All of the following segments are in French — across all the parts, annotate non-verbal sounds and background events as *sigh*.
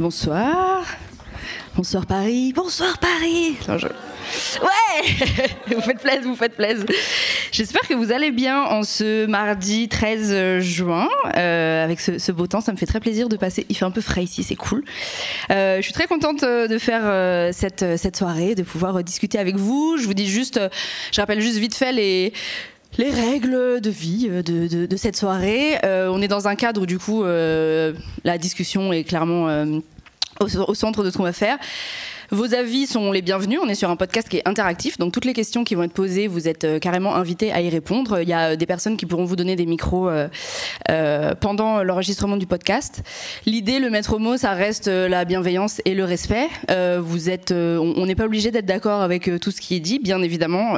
Bonsoir. Bonsoir Paris. Bonsoir Paris. Ouais *laughs* Vous faites plaisir, vous faites plaisir. J'espère que vous allez bien en ce mardi 13 juin. Euh, avec ce, beau temps, ça me fait très plaisir de passer. Il fait un peu frais ici, c'est cool. Euh, je suis très contente euh, de faire cette, cette soirée, de pouvoir discuter avec vous. Je vous dis juste, je rappelle juste vite fait les les règles de vie de, de, cette soirée. on est dans un cadre où du coup la discussion est clairement au, au, centre de ce qu'on va faire. Vos avis sont les bienvenus. On est sur un podcast qui est interactif, donc toutes les questions qui vont être posées, vous êtes euh, carrément invités à y répondre. Il y a euh, des personnes qui pourront vous donner des micros euh, pendant l'enregistrement du podcast. L'idée, le maître mot, ça reste la bienveillance et le respect. vous êtes, on n'est pas obligé d'être d'accord avec tout ce qui est dit, bien évidemment.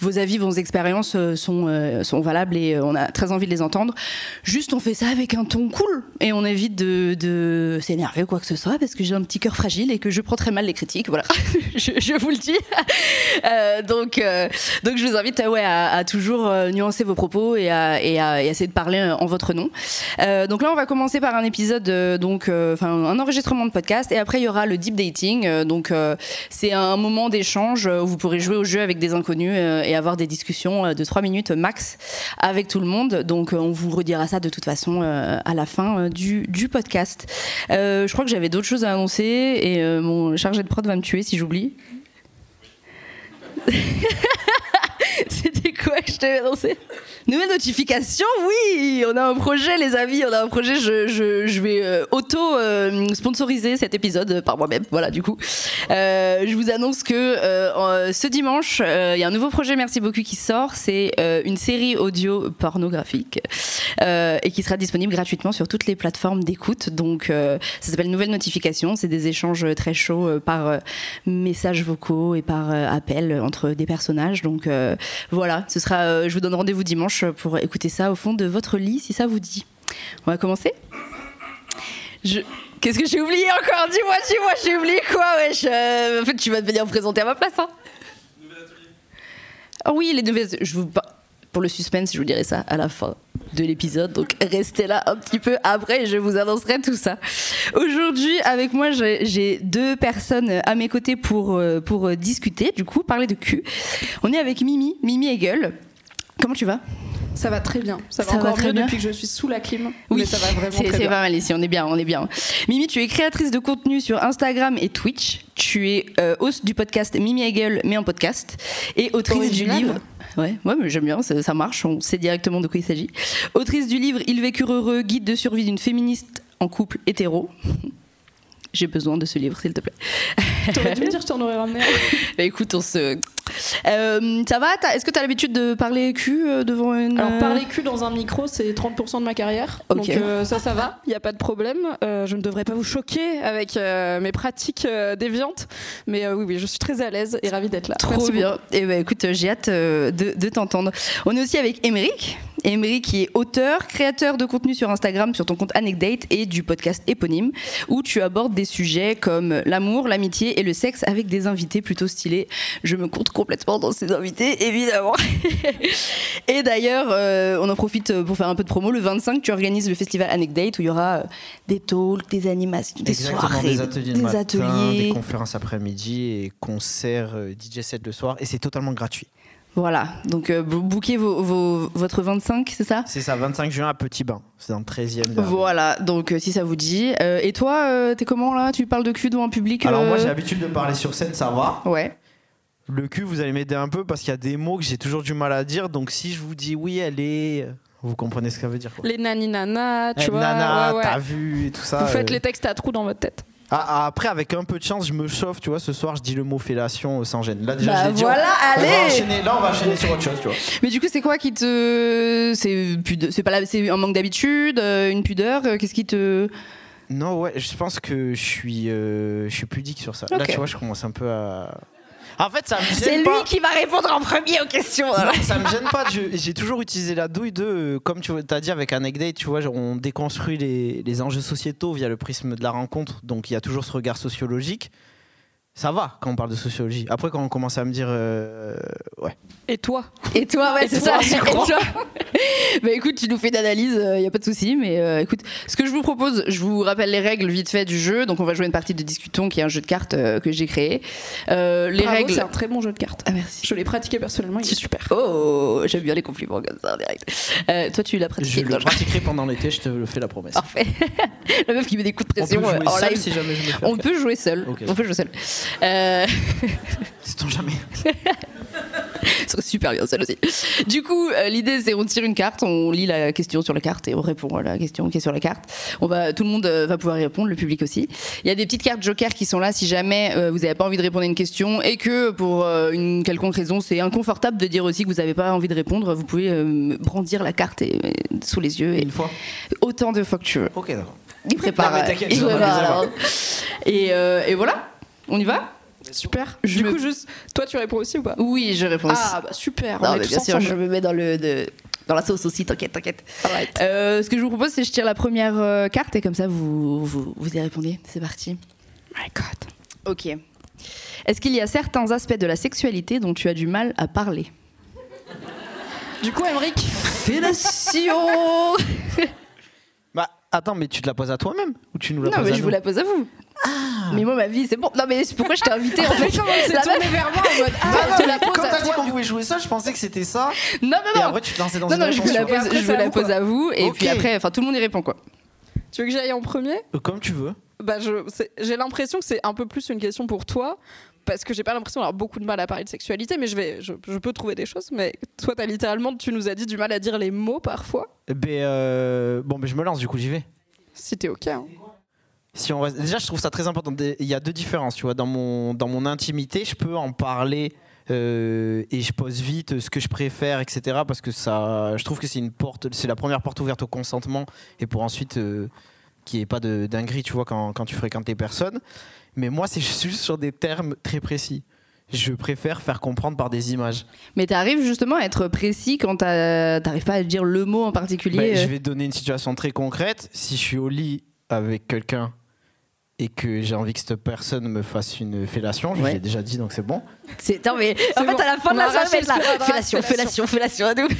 vos avis, vos expériences sont, sont valables et on a très envie de les entendre. Juste, on fait ça avec un ton cool et on évite de, de s'énerver ou quoi que ce soit parce que j'ai un petit cœur fragile et que je prends très mal les critiques, voilà, *laughs* je, vous le dis. Euh, donc, euh, donc je vous invite euh, ouais, à, toujours nuancer vos propos et à, et à, essayer de parler en votre nom. donc là, on va commencer par un épisode, donc, enfin, un enregistrement de podcast, et après il y aura le deep dating. donc c'est un moment d'échange où vous pourrez jouer au jeu avec des inconnus et avoir des discussions de 3 minutes max avec tout le monde. Donc on vous redira ça de toute façon à la fin du, du podcast. je crois que j'avais d'autres choses à annoncer et mon cher chargé de prod va me tuer si j'oublie. Quoi que je t'avais annoncé Nouvelle notification, oui, on a un projet, les amis, on a un projet. Je, je, je vais euh, auto euh, sponsoriser cet épisode par moi-même. Voilà, du coup, euh, je vous annonce que ce dimanche, il y a un nouveau projet. Merci beaucoup qui sort. C'est une série audio pornographique et qui sera disponible gratuitement sur toutes les plateformes d'écoute. Donc, ça s'appelle Nouvelle notification. C'est des échanges très chauds par messages vocaux et par appel entre des personnages. Donc, voilà, ce sera. je vous donne rendez-vous dimanche pour écouter ça au fond de votre lit si ça vous dit. On va commencer? Je... Qu'est-ce que j'ai oublié encore? Dis-moi, dis-moi, j'ai oublié quoi? Wesh En fait, tu vas venir me présenter à ma place. Hein oh oui, les nouvelles. Je vous... Pour le suspense, je vous dirai ça à la fin de l'épisode. Donc restez là un petit peu après et je vous annoncerai tout ça. Aujourd'hui, avec moi, j'ai deux personnes à mes côtés pour, euh, pour discuter, du coup, parler de cul. On est avec Mimi, Mimi Hegel. Comment tu vas? Ça va très bien. Ça va encore mieux depuis que je suis sous la clim. Oui, ça va vraiment très bien. C'est pas mal ici, on est bien, on est bien. Mimi, tu es créatrice de contenu sur Instagram et Twitch. Tu es euh, host du podcast Mimi Hegel, mais en podcast. Et autrice du livre. Ouais, ouais j'aime bien, ça, marche, on sait directement de quoi il s'agit. Autrice du livre Ils vécurent heureux, guide de survie d'une féministe en couple hétéro. J'ai besoin de ce livre, s'il te plaît. *laughs* T'aurais dû me dire, je t'en aurais ramené. *laughs* bah, écoute, on se. Euh, ça va Est-ce que tu as l'habitude de parler cul euh, devant une. Alors, parler cul dans un micro, c'est 30% de ma carrière. Donc, euh, ça, ça va, *laughs* il n'y a pas de problème. je ne devrais pas vous choquer avec mes pratiques déviantes. Mais oui, oui, je suis très à l'aise et ravie d'être là. Trop bien. Et eh ben, écoute, j'ai hâte de, de t'entendre. On est aussi avec Émeric. Emery qui est auteur, créateur de contenu sur Instagram sur ton compte Anecdate et du podcast éponyme où tu abordes des sujets comme l'amour, l'amitié et le sexe avec des invités plutôt stylés. Je me compte complètement dans ces invités, évidemment. *laughs* et d'ailleurs, euh, on en profite pour faire un peu de promo. Le 25, tu organises le festival Anecdate où il y aura euh, des talks, des animations, des soirées, des ateliers, des, ateliers. des conférences après-midi et concerts euh, DJ set le soir et c'est totalement gratuit. Voilà, donc euh, bouquez votre 25, c'est ça? C'est ça, 25 juin à Petit Bain, c'est dans le 13e. Voilà, donc euh, si ça vous dit. Euh, et toi, t'es comment là? Tu parles de cul devant un public Alors moi j'ai l'habitude de parler sur scène, ça va. Ouais. Le cul, vous allez m'aider un peu parce qu'il y a des mots que j'ai toujours du mal à dire, donc si je vous dis oui, elle est... Vous comprenez ce que ça veut dire quoi. Les nani nana, tu eh, vois. Nana, t'as vu et tout ça. Vous faites les textes à trous dans votre tête. Ah, ah, après, avec un peu de chance, je me chauffe, tu vois. Ce soir, je dis le mot fellation euh, sans gêne. Là, déjà, Bah je l'ai dit. voilà, On va allez enchaîner- Là, on va enchaîner sur autre chose, tu vois. Mais du coup, c'est quoi qui te. C'est pude- c'est pas la- c'est un manque d'habitude, euh, une pudeur euh, Qu'est-ce qui te. Non, ouais, je pense que je suis, euh, je suis pudique sur ça. Là, Ok. tu vois, je commence un peu à. En fait, ça me gêne C'est lui pas. qui va répondre en premier aux questions. Non, ça me gêne pas. je- *laughs* J'ai toujours utilisé la douille de, euh, comme tu as dit avec Anecdate, tu vois, genre, on déconstruit les, les enjeux sociétaux via le prisme de la rencontre. Donc il y a toujours ce regard sociologique. Ça va quand on parle de sociologie. Après, quand on commence à me dire, euh, ouais. Et toi Et toi, ouais, c'est ça. tu Et toi *laughs* bah écoute, tu nous fais d'analyse, il y a pas de souci. Mais euh, écoute, ce que je vous propose, je vous rappelle les règles vite fait du jeu. Donc on va jouer une partie de Discutons, qui est un jeu de cartes euh, que j'ai créé. Euh, les Bravo, règles. C'est un très bon jeu de cartes. Ah merci. Je l'ai pratiqué personnellement, il est super. Oh, j'aime bien les compliments comme ça en direct. Euh, toi, tu l'as Je pratiqué le je- pratiquerai pendant l'été, je te le fais la *laughs* promesse. Parfait. *laughs* La meuf qui met des coups de On peut pression jouer euh, en seul live. si jamais je me fais. On peut jouer seul. On peut jouer seul. Euh, *laughs* Sait-on jamais. *laughs* serait super bien seul aussi. Du coup, euh, l'idée c'est on tire une carte, on lit la question sur la carte et on répond à la question qui est sur la carte. On va, tout le monde euh, va pouvoir y répondre, le public aussi. Il y a des petites cartes joker qui sont là si jamais euh, vous n'avez pas envie de répondre à une question et que pour euh, une quelconque raison c'est inconfortable de dire aussi que vous n'avez pas envie de répondre. Vous pouvez euh, brandir la carte et, et- sous les yeux et Une fois. autant de fois que tu veux. Ok, d'accord. Il prépare. Non, il prépare, alors. Et voilà, on y va? Super. Je du me- coup, juste, toi, tu réponds aussi ou pas? Oui, je réponds. Ah, bah super. Non, on est mais tous bien sûr, je me mets dans le de- dans la sauce aussi. T'inquiète, t'inquiète. Euh, ce que je vous propose, c'est que je tire la première euh, carte et comme ça vous vous, vous y répondez. C'est parti. My God. Ok. Est-ce qu'il y a certains aspects de la sexualité dont tu as du mal à parler? Du coup, Emric, Fellation *laughs* attends, mais tu te la poses à toi-même ou tu nous la Non, poses mais à je nous vous la pose à vous. Mais moi, ma vie, c'est bon. Non, mais c'est pourquoi je t'ai invité en fait c'est tourné vers moi en mode Ah, Ah, non, tu la quand à t'as dit qu'on pouvait jouer ça, je pensais que c'était ça. Non, non, Et non. après, tu te lançais dans Non, une non, je vous la réponse pose, après, je vous à la vous, pose à vous. Et puis après, enfin, tout le monde y répond quoi. Tu veux que j'aille en premier? Euh, Comme tu veux. Bah, j'ai l'impression que c'est un peu plus une question pour toi. Parce que j'ai pas l'impression d'avoir beaucoup de mal à parler de sexualité, mais je, vais, je, je peux trouver des choses. Mais toi, t'as littéralement, tu nous as dit du mal à dire les mots parfois. Ben, euh, bon, ben, je me lance, du coup, j'y vais. Si t'es ok. hein. Si on reste- Déjà, je trouve ça très important. Il y a deux différences, tu vois. Dans mon, dans mon intimité, je peux en parler euh, et je pose vite ce que je préfère, etc. Parce que ça, je trouve que c'est une porte, c'est la première porte ouverte au consentement et pour ensuite euh, qu'il n'y ait pas de dinguerie, tu vois, quand, quand tu fréquentes les personnes. Mais moi, c'est juste sur des termes très précis. Je préfère faire comprendre par des images. Mais t'arrives justement à être précis quand t'arrives pas à dire le mot en particulier. Ben, je euh. vais te donner une situation très concrète. Si je suis au lit avec quelqu'un et que j'ai envie que cette personne me fasse une fellation, je Ouais. l'ai déjà dit, donc c'est bon. C'est non mais en fait bon. à la fin de la a soirée, elle là. Fellation, fellation, fellation à nous. *laughs*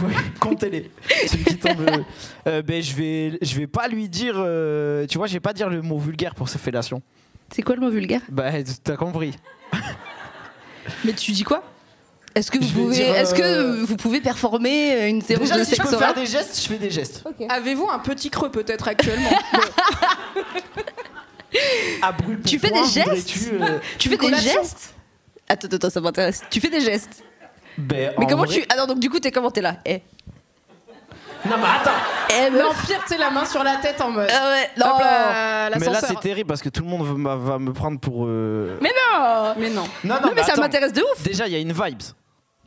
Ouais, Comptez-les. Euh, euh, ben, je vais, je vais pas lui dire. euh, tu vois, je vais pas dire le mot vulgaire pour ces fellations. C'est quoi le mot vulgaire? Bah, t'as compris. Mais tu dis quoi? Est-ce que vous pouvez dire, est-ce que euh, vous pouvez performer une séance Déjà, de si je peux faire des gestes, je fais des gestes. Avez-vous un petit creux peut-être actuellement? *laughs* À brûle Tu fais des gestes? euh, Tu fais des gestes? Attends attends, ça m'intéresse. Tu fais des gestes. ben, Mais en comment vrai- tu Ah non, donc du coup t'es comment? T'es là Eh. Non, mais attends Eh meuf. L'empire, tu sais, la main sur la tête en mode. Ah ouais, non. Hop là, Mais là, c'est terrible parce que tout le monde va, va me prendre pour. euh, Mais non. Mais non. Non, Non, mais ça attends. m'intéresse de ouf. Déjà, il y a une vibe.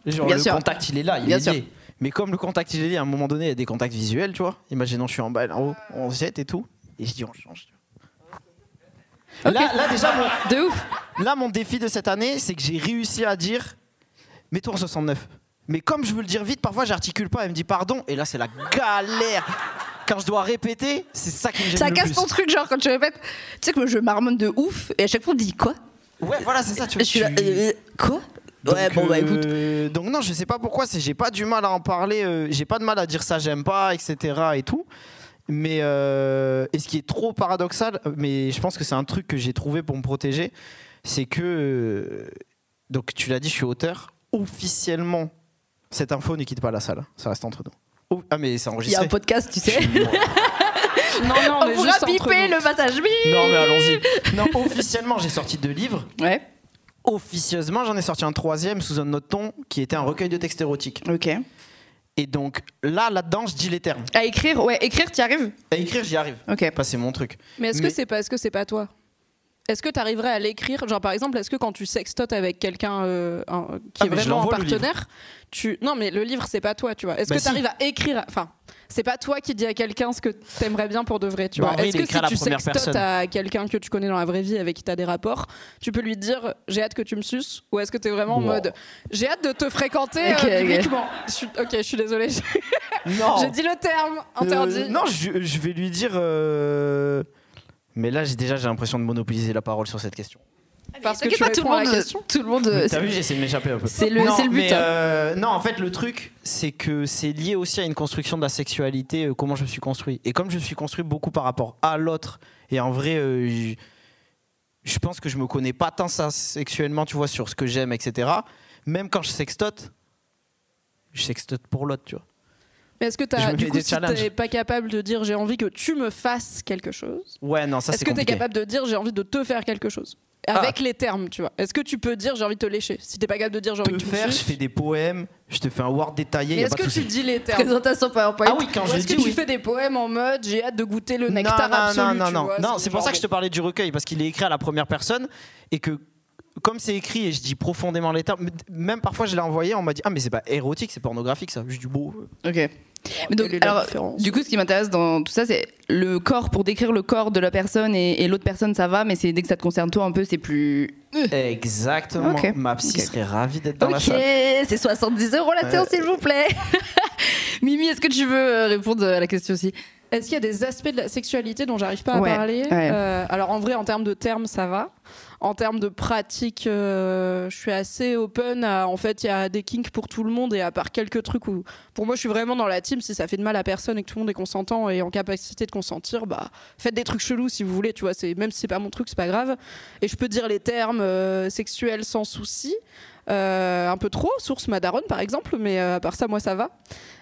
Genre, Bien le sûr. contact, il est là, il Bien est sûr. lié. Mais comme le contact, il est lié, à un moment donné, il y a des contacts visuels, tu vois. Imaginons, je suis en bas, là, en haut, on se jette et tout. Et je dis, on change. tu vois. Là, là, déjà, mon, De ouf. là, mon défi de cette année, c'est que j'ai réussi à dire, mets-toi en 69. Mais comme je veux le dire vite, parfois, j'articule pas, elle me dit pardon. Et là, c'est la galère. Quand je dois répéter, c'est ça qui me gêne Ça le casse plus. ton truc genre quand tu répètes. Tu sais que moi je marmonne de ouf et à chaque fois on me dit quoi? Ouais, voilà, c'est ça. Tu, Je suis là. euh, quoi? Donc, Ouais, bon bah écoute. euh, donc non, je sais pas pourquoi, c'est j'ai pas du mal à en parler, euh, j'ai pas de mal à dire ça, j'aime pas, etc. et tout. Mais euh, et ce qui est trop paradoxal, mais je pense que c'est un truc que j'ai trouvé pour me protéger, c'est que donc tu l'as dit, je suis auteur. Officiellement, cette info ne quitte pas la salle, ça reste entre nous. Oh, ah mais c'est Il y a un podcast, tu sais. *laughs* Non, non, On mais pourra juste entre piper nous. le passage bip. Non mais allons-y. Non, officiellement, j'ai sorti deux livres. Ouais. Officieusement, j'en ai sorti un troisième sous un autre ton qui était un recueil de textes érotiques. Ok. Et donc là, là-dedans, je dis les termes. À écrire, ouais, écrire, t'y arrives? À écrire, j'y arrive. Ok. Pas c'est mon truc. Mais est-ce Mais- que c'est pas, est-ce que c'est pas toi? Est-ce que tu arriverais à l'écrire? Genre, par exemple, est-ce que quand tu sextotes avec quelqu'un euh, qui ah, est vraiment un partenaire, tu. Non, mais le livre, c'est pas toi, tu vois. Est-ce bah que tu arrives à écrire. Enfin, c'est pas toi qui dis à quelqu'un ce que t'aimerais bien pour de vrai, tu bah, vois. Est-ce que si tu sextotes à quelqu'un que tu connais dans la vraie vie, avec qui t'as des rapports, tu peux lui dire j'ai hâte que tu me suces Ou est-ce que t'es vraiment en mode j'ai hâte de te fréquenter euh, publiquement? Ok, je suis désolée. non. *laughs* J'ai dit le terme interdit. Euh, non, je, vais lui dire. Mais là, j'ai déjà j'ai l'impression de monopoliser la parole sur cette question. Parce que pas tout le monde. Tout le monde. T'as vu, j'essaie de m'échapper un peu. C'est le, le, but. Hein. Euh, non, en fait, le truc, c'est que c'est lié aussi à une construction de la sexualité, euh, comment je me suis construit. Et comme je me suis construit beaucoup par rapport à l'autre, et en vrai, euh, je, pense que je me connais pas tant ça sexuellement, tu vois, sur ce que j'aime, etc. Même quand je sextote, je sextote pour l'autre, tu vois. Mais est-ce que as, du coup, si t'es pas capable de dire j'ai envie que tu me fasses quelque chose Ouais, non, ça c'est Est-ce que tu es capable de dire j'ai envie de te faire quelque chose? Avec ah. les termes, tu vois. Est-ce que tu peux dire j'ai envie de te lécher? Si t'es pas capable de dire j'ai envie de te faire, je fais des poèmes, je te fais un word détaillé. Est-ce que tu dis les termes? Présentation PowerPoint. Ah oui, quand je dis que tu fais des poèmes en mode j'ai hâte de goûter le nectar non, absolu. Non, non, non, non. c'est pour ça que je te parlais du recueil parce qu'il est écrit à la première personne et que comme c'est écrit et je dis profondément les termes, même parfois je l'ai envoyé, on m'a dit ah mais c'est pas érotique, c'est pornographique ça, juste du beau. Ok. Mais donc, alors, du coup, ce qui m'intéresse dans tout ça, c'est le corps, pour décrire le corps de la personne et, l'autre personne, ça va, mais c'est dès que ça te concerne toi un peu, c'est plus. Exactement. Ma psy serait ravie d'être dans la salle. Ok, c'est 70 euros la séance, s'il vous plaît. *laughs* Mimi, est-ce que tu veux euh, répondre à la question aussi? Est-ce qu'il y a des aspects de la sexualité dont j'arrive pas à parler? euh, Alors, en vrai, en termes de termes, ça va. En termes de pratique, euh, je suis assez open. en fait, il y a des kinks pour tout le monde et à part quelques trucs où, pour moi, je suis vraiment dans la team. Si ça fait de mal à personne et que tout le monde est consentant et en capacité de consentir, bah, faites des trucs chelous si vous voulez. Tu vois, c'est même si c'est pas mon truc, c'est pas grave. Et je peux dire les termes euh, sexuels sans souci. Euh, un peu trop, source Madaron par exemple, mais à part ça, moi ça va.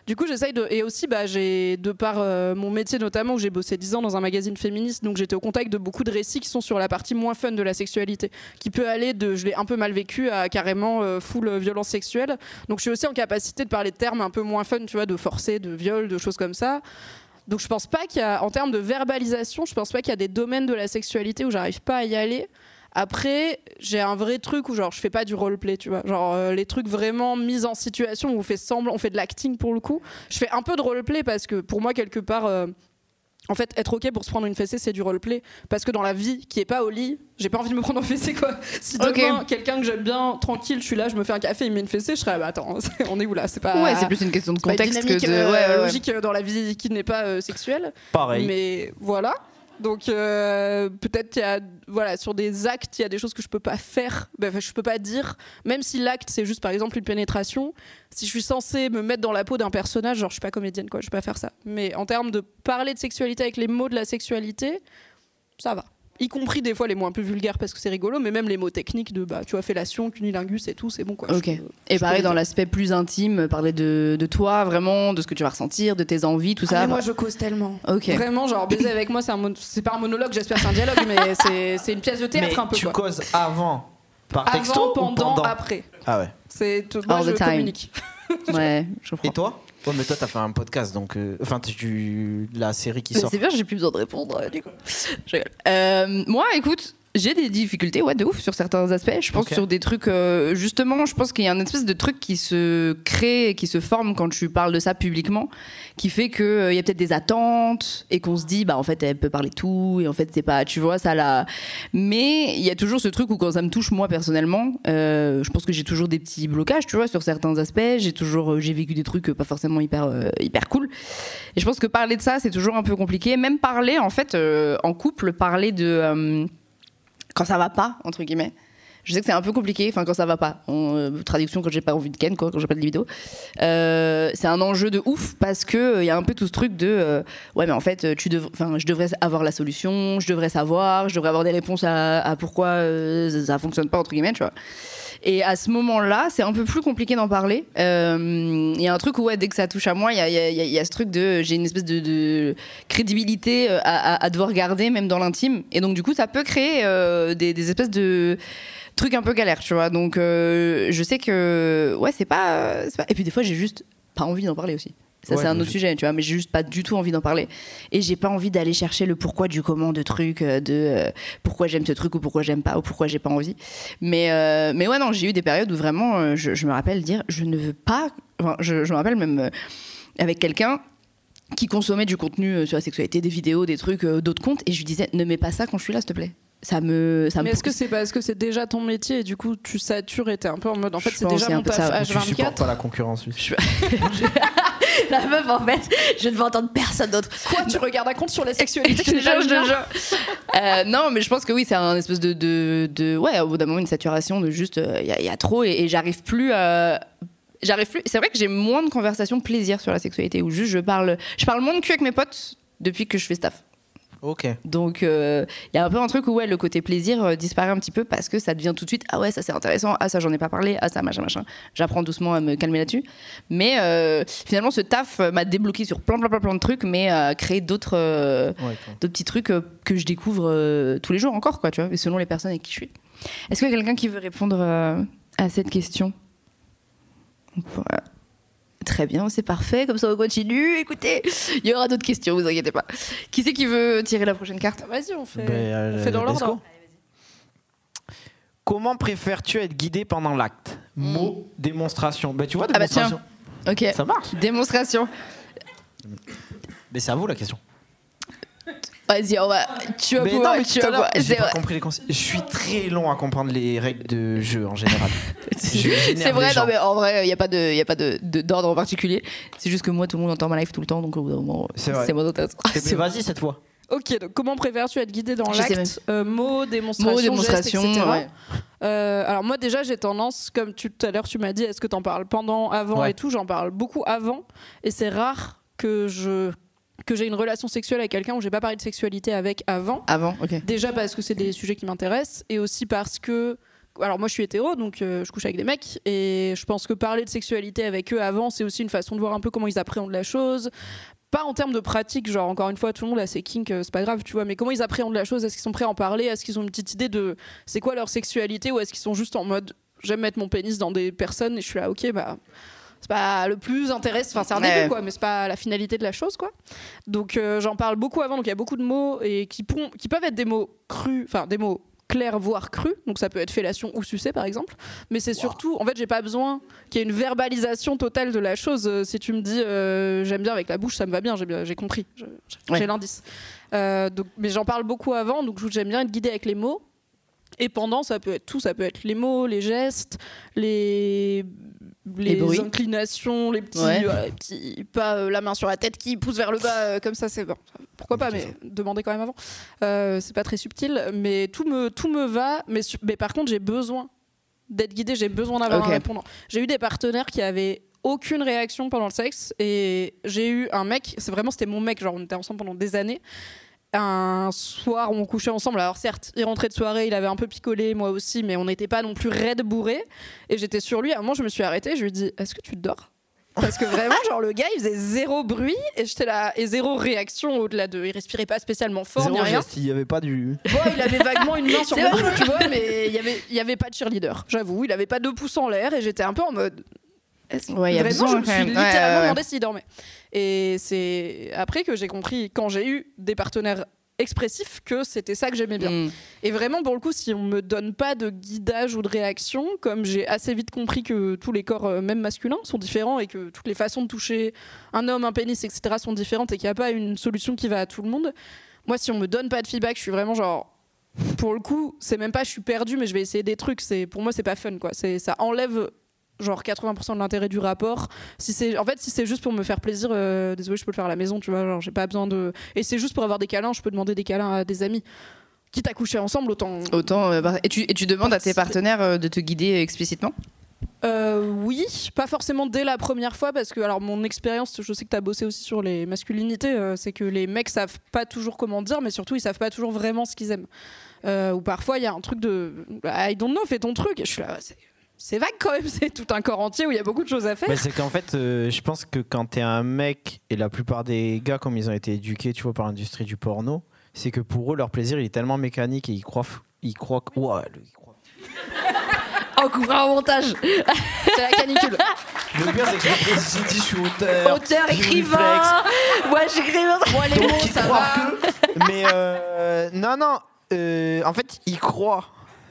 Du coup, j'essaye de. Et aussi, bah, j'ai, de par euh, mon métier notamment, où j'ai bossé 10 ans dans un magazine féministe, donc j'étais au contact de beaucoup de récits qui sont sur la partie moins fun de la sexualité, qui peut aller de je l'ai un peu mal vécu à carrément euh, full violence sexuelle. Donc je suis aussi en capacité de parler de termes un peu moins fun, tu vois, de forcer, de viol, de choses comme ça. Donc je pense pas qu'il y a, en termes de verbalisation, je pense pas qu'il y a des domaines de la sexualité où j'arrive pas à y aller. Après, j'ai un vrai truc où genre je fais pas du roleplay, tu vois. Genre euh, les trucs vraiment mis en situation où on fait semblant, on fait de l'acting pour le coup. Je fais un peu de roleplay parce que pour moi quelque part euh, en fait, être ok pour se prendre une fessée, c'est du roleplay. Parce que dans la vie qui est pas au lit, j'ai pas envie de me prendre une fessée, quoi. *laughs* Si demain, quelqu'un que j'aime bien, tranquille, je suis là, je me fais un café, il me met une fessée, je serais, bah attends, *laughs* on est où là? C'est pas. Ouais, c'est plus une question de contexte que de. Euh, logique dans la vie qui n'est pas sexuelle. Pareil. Mais voilà. Donc euh, peut-être qu'il y a voilà sur des actes il y a des choses que je peux pas faire, ben, je peux pas dire. Même si l'acte c'est juste par exemple une pénétration, si je suis censée me mettre dans la peau d'un personnage, genre je suis pas comédienne quoi, je peux pas faire ça. Mais en termes de parler de sexualité avec les mots de la sexualité, ça va y compris des fois les mots un peu vulgaires parce que c'est rigolo, mais même les mots techniques de bah, tu vois, fellation, cunilingus et tout, c'est bon quoi. Ok. et pareil, dans l'aspect plus intime, parler de, de, toi vraiment, de ce que tu vas ressentir, de tes envies, tout ah, ça. Mais moi je cause tellement. Ok. Vraiment, genre baiser *laughs* avec moi, c'est, un c'est pas un monologue, j'espère c'est un dialogue, mais *laughs* c'est, c'est une pièce de théâtre un peu. Tu causes avant, par texto avant, pendant, après. Ah ouais. C'est tout, moi je communique. ouais, je *laughs* comprends. Et toi? Ouais, mais toi, t'as fait un podcast, donc. Euh, enfin, tu, la série qui sort. C'est bien, j'ai plus besoin de répondre, euh, du coup. Euh, moi, écoute, j'ai des difficultés, ouais, de ouf, sur certains aspects. Je pense sur des trucs. Euh, justement, je pense qu'il y a un espèce de truc qui se crée, qui se forme quand tu parles de ça publiquement, qui fait qu'il euh, y a peut-être des attentes et qu'on se dit, bah, en fait, elle peut parler tout, et en fait, c'est pas. Tu vois, ça là. Mais il y a toujours ce truc où, quand ça me touche, moi, personnellement, euh, je pense que j'ai toujours des petits blocages, tu vois, sur certains aspects. J'ai toujours. j'ai vécu des trucs pas forcément hyper, hyper cool. Et je pense que parler de ça, c'est toujours un peu compliqué. Même parler, en fait, en couple, parler de quand ça va pas, entre guillemets. Je sais que c'est un peu compliqué, enfin quand ça va pas. En euh, traduction quand j'ai pas envie de ken, quoi, quand j'ai pas de libido. Euh, c'est un enjeu de ouf parce que il y a un peu tout ce truc de ouais mais en fait tu enfin je devrais avoir la solution, je devrais savoir, je devrais avoir des réponses à, pourquoi ça fonctionne pas entre guillemets. Et à ce moment-là, c'est un peu plus compliqué d'en parler. Il euh, y a un truc où, dès que ça touche à moi, il y a, ce truc de. J'ai une espèce de, crédibilité euh, à, devoir garder, même dans l'intime. Et donc, du coup, ça peut créer euh, des, espèces de trucs un peu galères, tu vois. Donc, je sais que. Ouais, c'est pas, pas. Et puis, des fois, j'ai juste pas envie d'en parler aussi. Ça, c'est un autre sujet, tu vois, mais j'ai juste pas du tout envie d'en parler. Et j'ai pas envie d'aller chercher le pourquoi du comment de trucs, de euh, pourquoi j'aime ce truc ou pourquoi j'aime pas ou pourquoi j'ai pas envie. Mais, euh, mais ouais, non, j'ai eu des périodes où vraiment, euh, je, me rappelle dire, je ne veux pas. Enfin, je, je me rappelle même avec quelqu'un qui consommait du contenu sur la sexualité, des vidéos, des trucs, d'autres comptes, et je lui disais, ne mets pas ça quand je suis là, s'il te plaît ça me ça mais est-ce que c'est parce que c'est déjà ton métier et du coup tu satures et t'es un peu en mode en fait c'est déjà mon taf H24 tu supportes pas la concurrence je... *laughs* la meuf en fait je ne veux entendre personne d'autre. Quoi tu regardes un compte sur la sexualité je euh, non mais je pense que oui c'est un espèce de, de, de, ouais au bout d'un moment une saturation de juste il euh, y, y, a trop et, j'arrive plus à j'arrive plus c'est vrai que j'ai moins de conversations plaisir sur la sexualité où juste je parle je parle moins de cul avec mes potes depuis que je fais staff Ok. Donc il euh, y a un peu un truc où ouais, le côté plaisir euh, disparaît un petit peu parce que ça devient tout de suite ah ouais ça c'est intéressant ah ça j'en ai pas parlé ah ça machin machin. J'apprends doucement à me calmer là-dessus. Mais euh, finalement ce taf m'a débloqué sur plein plein plein plein de trucs, mais a créé d'autres d'autres petits trucs que je découvre tous les jours encore quoi tu vois, selon les personnes avec qui je suis. Est-ce qu'il y a quelqu'un qui veut répondre à cette question? Très bien, c'est parfait, comme ça on continue. Écoutez, il y aura d'autres questions, vous inquiétez pas. Qui c'est qui veut tirer la prochaine carte? Vas-y, on fait, euh, on fait dans l'ordre. Comment préfères-tu être guidé pendant l'acte? Mot, hmm. démonstration. Ben, tu vois, démonstration. Ah bah tiens. Ok. Ça marche. Démonstration. Mais c'est à vous la question. Vas-y, on va. Tu vas pouvoir. Non, tu vas J'ai pas compris les Je suis très long à comprendre les règles de jeu en général. *laughs* c'est vrai, non, mais en vrai, il n'y a pas de, y a pas de, d'ordre en particulier. C'est juste que moi, tout le monde entend ma live tout le temps, donc au bout d'un moment, c'est mon autre. C'est *laughs* vas-y cette fois. Ok, donc comment préfères-tu être guidé dans l'acte euh, Mots, démonstration, mots, démonstration, gestes, etc. Euh, alors moi déjà j'ai tendance, comme tout à l'heure tu m'as dit, est-ce que tu en parles pendant, avant et tout, j'en parle beaucoup avant, et c'est rare que je que j'ai une relation sexuelle avec quelqu'un où j'ai pas parlé de sexualité avec avant. Avant, ok. Déjà parce que c'est des sujets qui m'intéressent et aussi parce que alors moi je suis hétéro donc euh, je couche avec des mecs et je pense que parler de sexualité avec eux avant c'est aussi une façon de voir un peu comment ils appréhendent la chose pas en termes de pratique genre encore une fois tout le monde a ses kinks euh, c'est pas grave tu vois mais comment ils appréhendent la chose? Est-ce qu'ils sont prêts à en parler? Est-ce qu'ils ont une petite idée de c'est quoi leur sexualité ou est-ce qu'ils sont juste en mode j'aime mettre mon pénis dans des personnes et je suis là ok bah c'est pas le plus intéressant. Enfin, c'est un début, quoi, mais c'est pas la finalité de la chose, quoi. Donc, euh, j'en parle beaucoup avant. Donc, il y a beaucoup de mots et qui, qui peuvent être des mots crus, enfin, des mots clairs, voire crus. Donc, ça peut être fellation ou sucer, par exemple. Mais c'est surtout, en fait, j'ai pas besoin qu'il y ait une verbalisation totale de la chose. Euh, si tu me dis, euh, j'aime bien avec la bouche, ça me va bien, j'ai compris, j'ai l'indice. donc, mais j'en parle beaucoup avant, donc j'aime bien être guidée avec les mots. Et pendant, ça peut être tout, ça peut être les mots, les gestes, les les, inclinations, les petits, les petits pas euh, la main sur la tête qui pousse vers le bas euh, comme ça, c'est bon. Pourquoi pas, mais demandez quand même avant. Euh, c'est pas très subtil, mais tout me, tout me va. Mais, mais par contre, j'ai besoin d'être guidée, j'ai besoin d'avoir un répondant. J'ai eu des partenaires qui avaient aucune réaction pendant le sexe et j'ai eu un mec, c'est vraiment c'était mon mec, genre on était ensemble pendant des années un soir où on couchait ensemble. Alors certes, il rentrait de soirée, il avait un peu picolé, moi aussi, mais on n'était pas non plus raide bourré. Et j'étais sur lui. À un moment, je me suis arrêtée. Je lui ai dit Est-ce que tu dors? Parce que vraiment, genre le gars, il faisait zéro bruit et j'étais là et zéro réaction au-delà de. Il respirait pas spécialement fort zéro ni rien. il y avait pas du. Bon, il avait vaguement une main *laughs* sur le cou, tu vois, mais il y avait, il y avait pas de cheerleader. J'avoue, il avait pas deux pouces en l'air et j'étais un peu en mode. Ouais, y a vraiment, je me suis littéralement demandé s'il dormait. Et c'est après que j'ai compris, quand j'ai eu des partenaires expressifs, que c'était ça que j'aimais bien. Mm. Et vraiment, pour le coup, si on me donne pas de guidage ou de réaction, comme j'ai assez vite compris que tous les corps, euh, même masculins, sont différents et que toutes les façons de toucher un homme, un pénis, etc., sont différentes et qu'il n'y a pas une solution qui va à tout le monde, moi, si on me donne pas de feedback, je suis vraiment genre. Pour le coup, c'est même pas je suis perdu, mais je vais essayer des trucs. C'est pour moi, c'est pas fun, quoi. C'est ça enlève genre 80% de l'intérêt du rapport. Si c'est, en fait, si c'est juste pour me faire plaisir, euh, désolé, je peux le faire à la maison, tu vois, genre j'ai pas besoin de. Et c'est juste pour avoir des câlins, je peux demander des câlins à des amis. Quitte à coucher ensemble, autant. Autant. Euh, et, tu, et tu demandes à tes partenaires euh, de te guider explicitement? Oui, pas forcément dès la première fois parce que alors mon expérience, je sais que tu as bossé aussi sur les masculinités, c'est que les mecs savent pas toujours comment dire, mais surtout ils savent pas toujours vraiment ce qu'ils aiment. ou parfois il y a un truc de I don't know, fais ton truc. Et je suis là, c'est vague quand même, *laughs* c'est tout un corps entier où il y a beaucoup de choses à faire. c'est qu'en fait, euh, je pense que quand t'es un mec, et la plupart des gars, comme ils ont été éduqués, tu vois, par l'industrie du porno, c'est que pour eux, leur plaisir, il est tellement mécanique et ils croient, ils croient, ouais, ils croient. On coupera en montage. *laughs* C'est la canicule. Le pire, c'est que je dit, je suis auteur. Auteur, écrivain. Moi, j'écris. Moi, les mots, ça va. Que... Mais euh, non, non. Euh, en fait, ils croient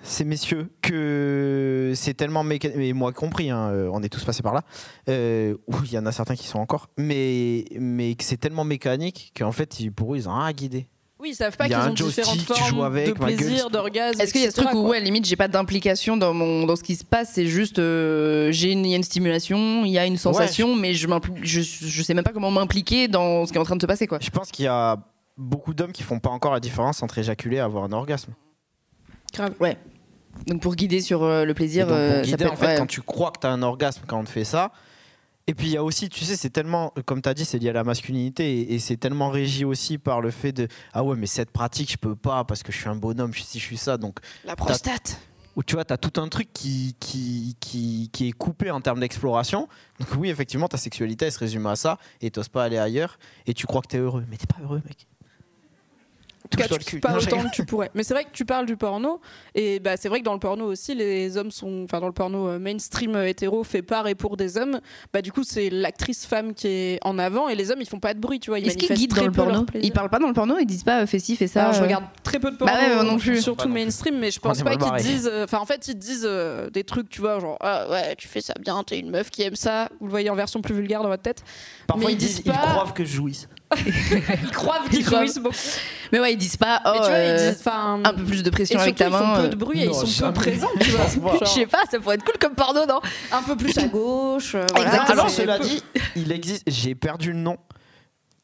ces messieurs que c'est tellement mécanique, et moi compris, hein, euh, on est tous passés par là, euh, il y en a certains qui sont encore, mais, mais que c'est tellement mécanique qu'en fait, pour eux, ils ont rien à guider. Oui, ils savent pas qu'ils ont différentes formes avec, de plaisir, d'orgasme. Est-ce qu'il y a ce truc où, ouais, limite, j'ai pas d'implication dans, mon, dans ce qui se passe, c'est juste, euh, j'ai une, y a une stimulation, il y a une sensation, mais je, je, je sais même pas comment m'impliquer dans ce qui est en train de se passer, quoi. Je pense qu'il y a beaucoup d'hommes qui font pas encore la différence entre éjaculer et avoir un orgasme. Grave. Ouais. Donc pour guider sur euh, le plaisir, pour euh, guider, en fait, quand tu crois que tu as un orgasme quand on te fait ça. Et puis il y a aussi, tu sais, c'est tellement, comme tu as dit, c'est lié à la masculinité et, c'est tellement régi aussi par le fait de ah ouais, mais cette pratique, je peux pas parce que je suis un bonhomme, si je suis ça. Donc la prostate. Où tu vois, tu as tout un truc qui, qui, qui, qui est coupé en termes d'exploration. Donc oui, effectivement, ta sexualité, elle se résume à ça et tu pas aller ailleurs et tu crois que tu es heureux. Mais t'es pas heureux, mec tout cas, tu pas autant que tu pourrais. Mais c'est vrai que tu parles du porno, et bah, c'est vrai que dans le porno aussi, les hommes sont. Enfin, dans le porno euh, mainstream euh, hétéro fait par et pour des hommes, bah, du coup, c'est l'actrice femme qui est en avant, et les hommes, ils font pas de bruit, tu vois. Ils Est-ce qu'ils guident dans le porno Ils parlent pas dans le porno, ils disent pas euh, fais ci, fais ça. je regarde très peu de porno, bah non plus. surtout mainstream, mais je pense pas qu'ils disent. Enfin, en fait, ils disent des trucs, tu vois, genre, ah ouais, tu fais ça bien, t'es une meuf qui aime ça. Vous le voyez en version plus vulgaire dans votre tête. Parfois, mais ils, disent, pas... ils croient que je jouisse. *laughs* ils croient qu'ils jouissent beaucoup. Mais ouais, ils disent pas. Oh, vois, ils euh, disent un peu plus de pression avec ta main. Ils font peu de bruit et ils sont peu présents. Tu vois. *laughs* Je sais pas, ça pourrait être cool comme porno, non? Un peu plus à gauche. Euh, Alors cela dit, il existe. J'ai perdu le nom,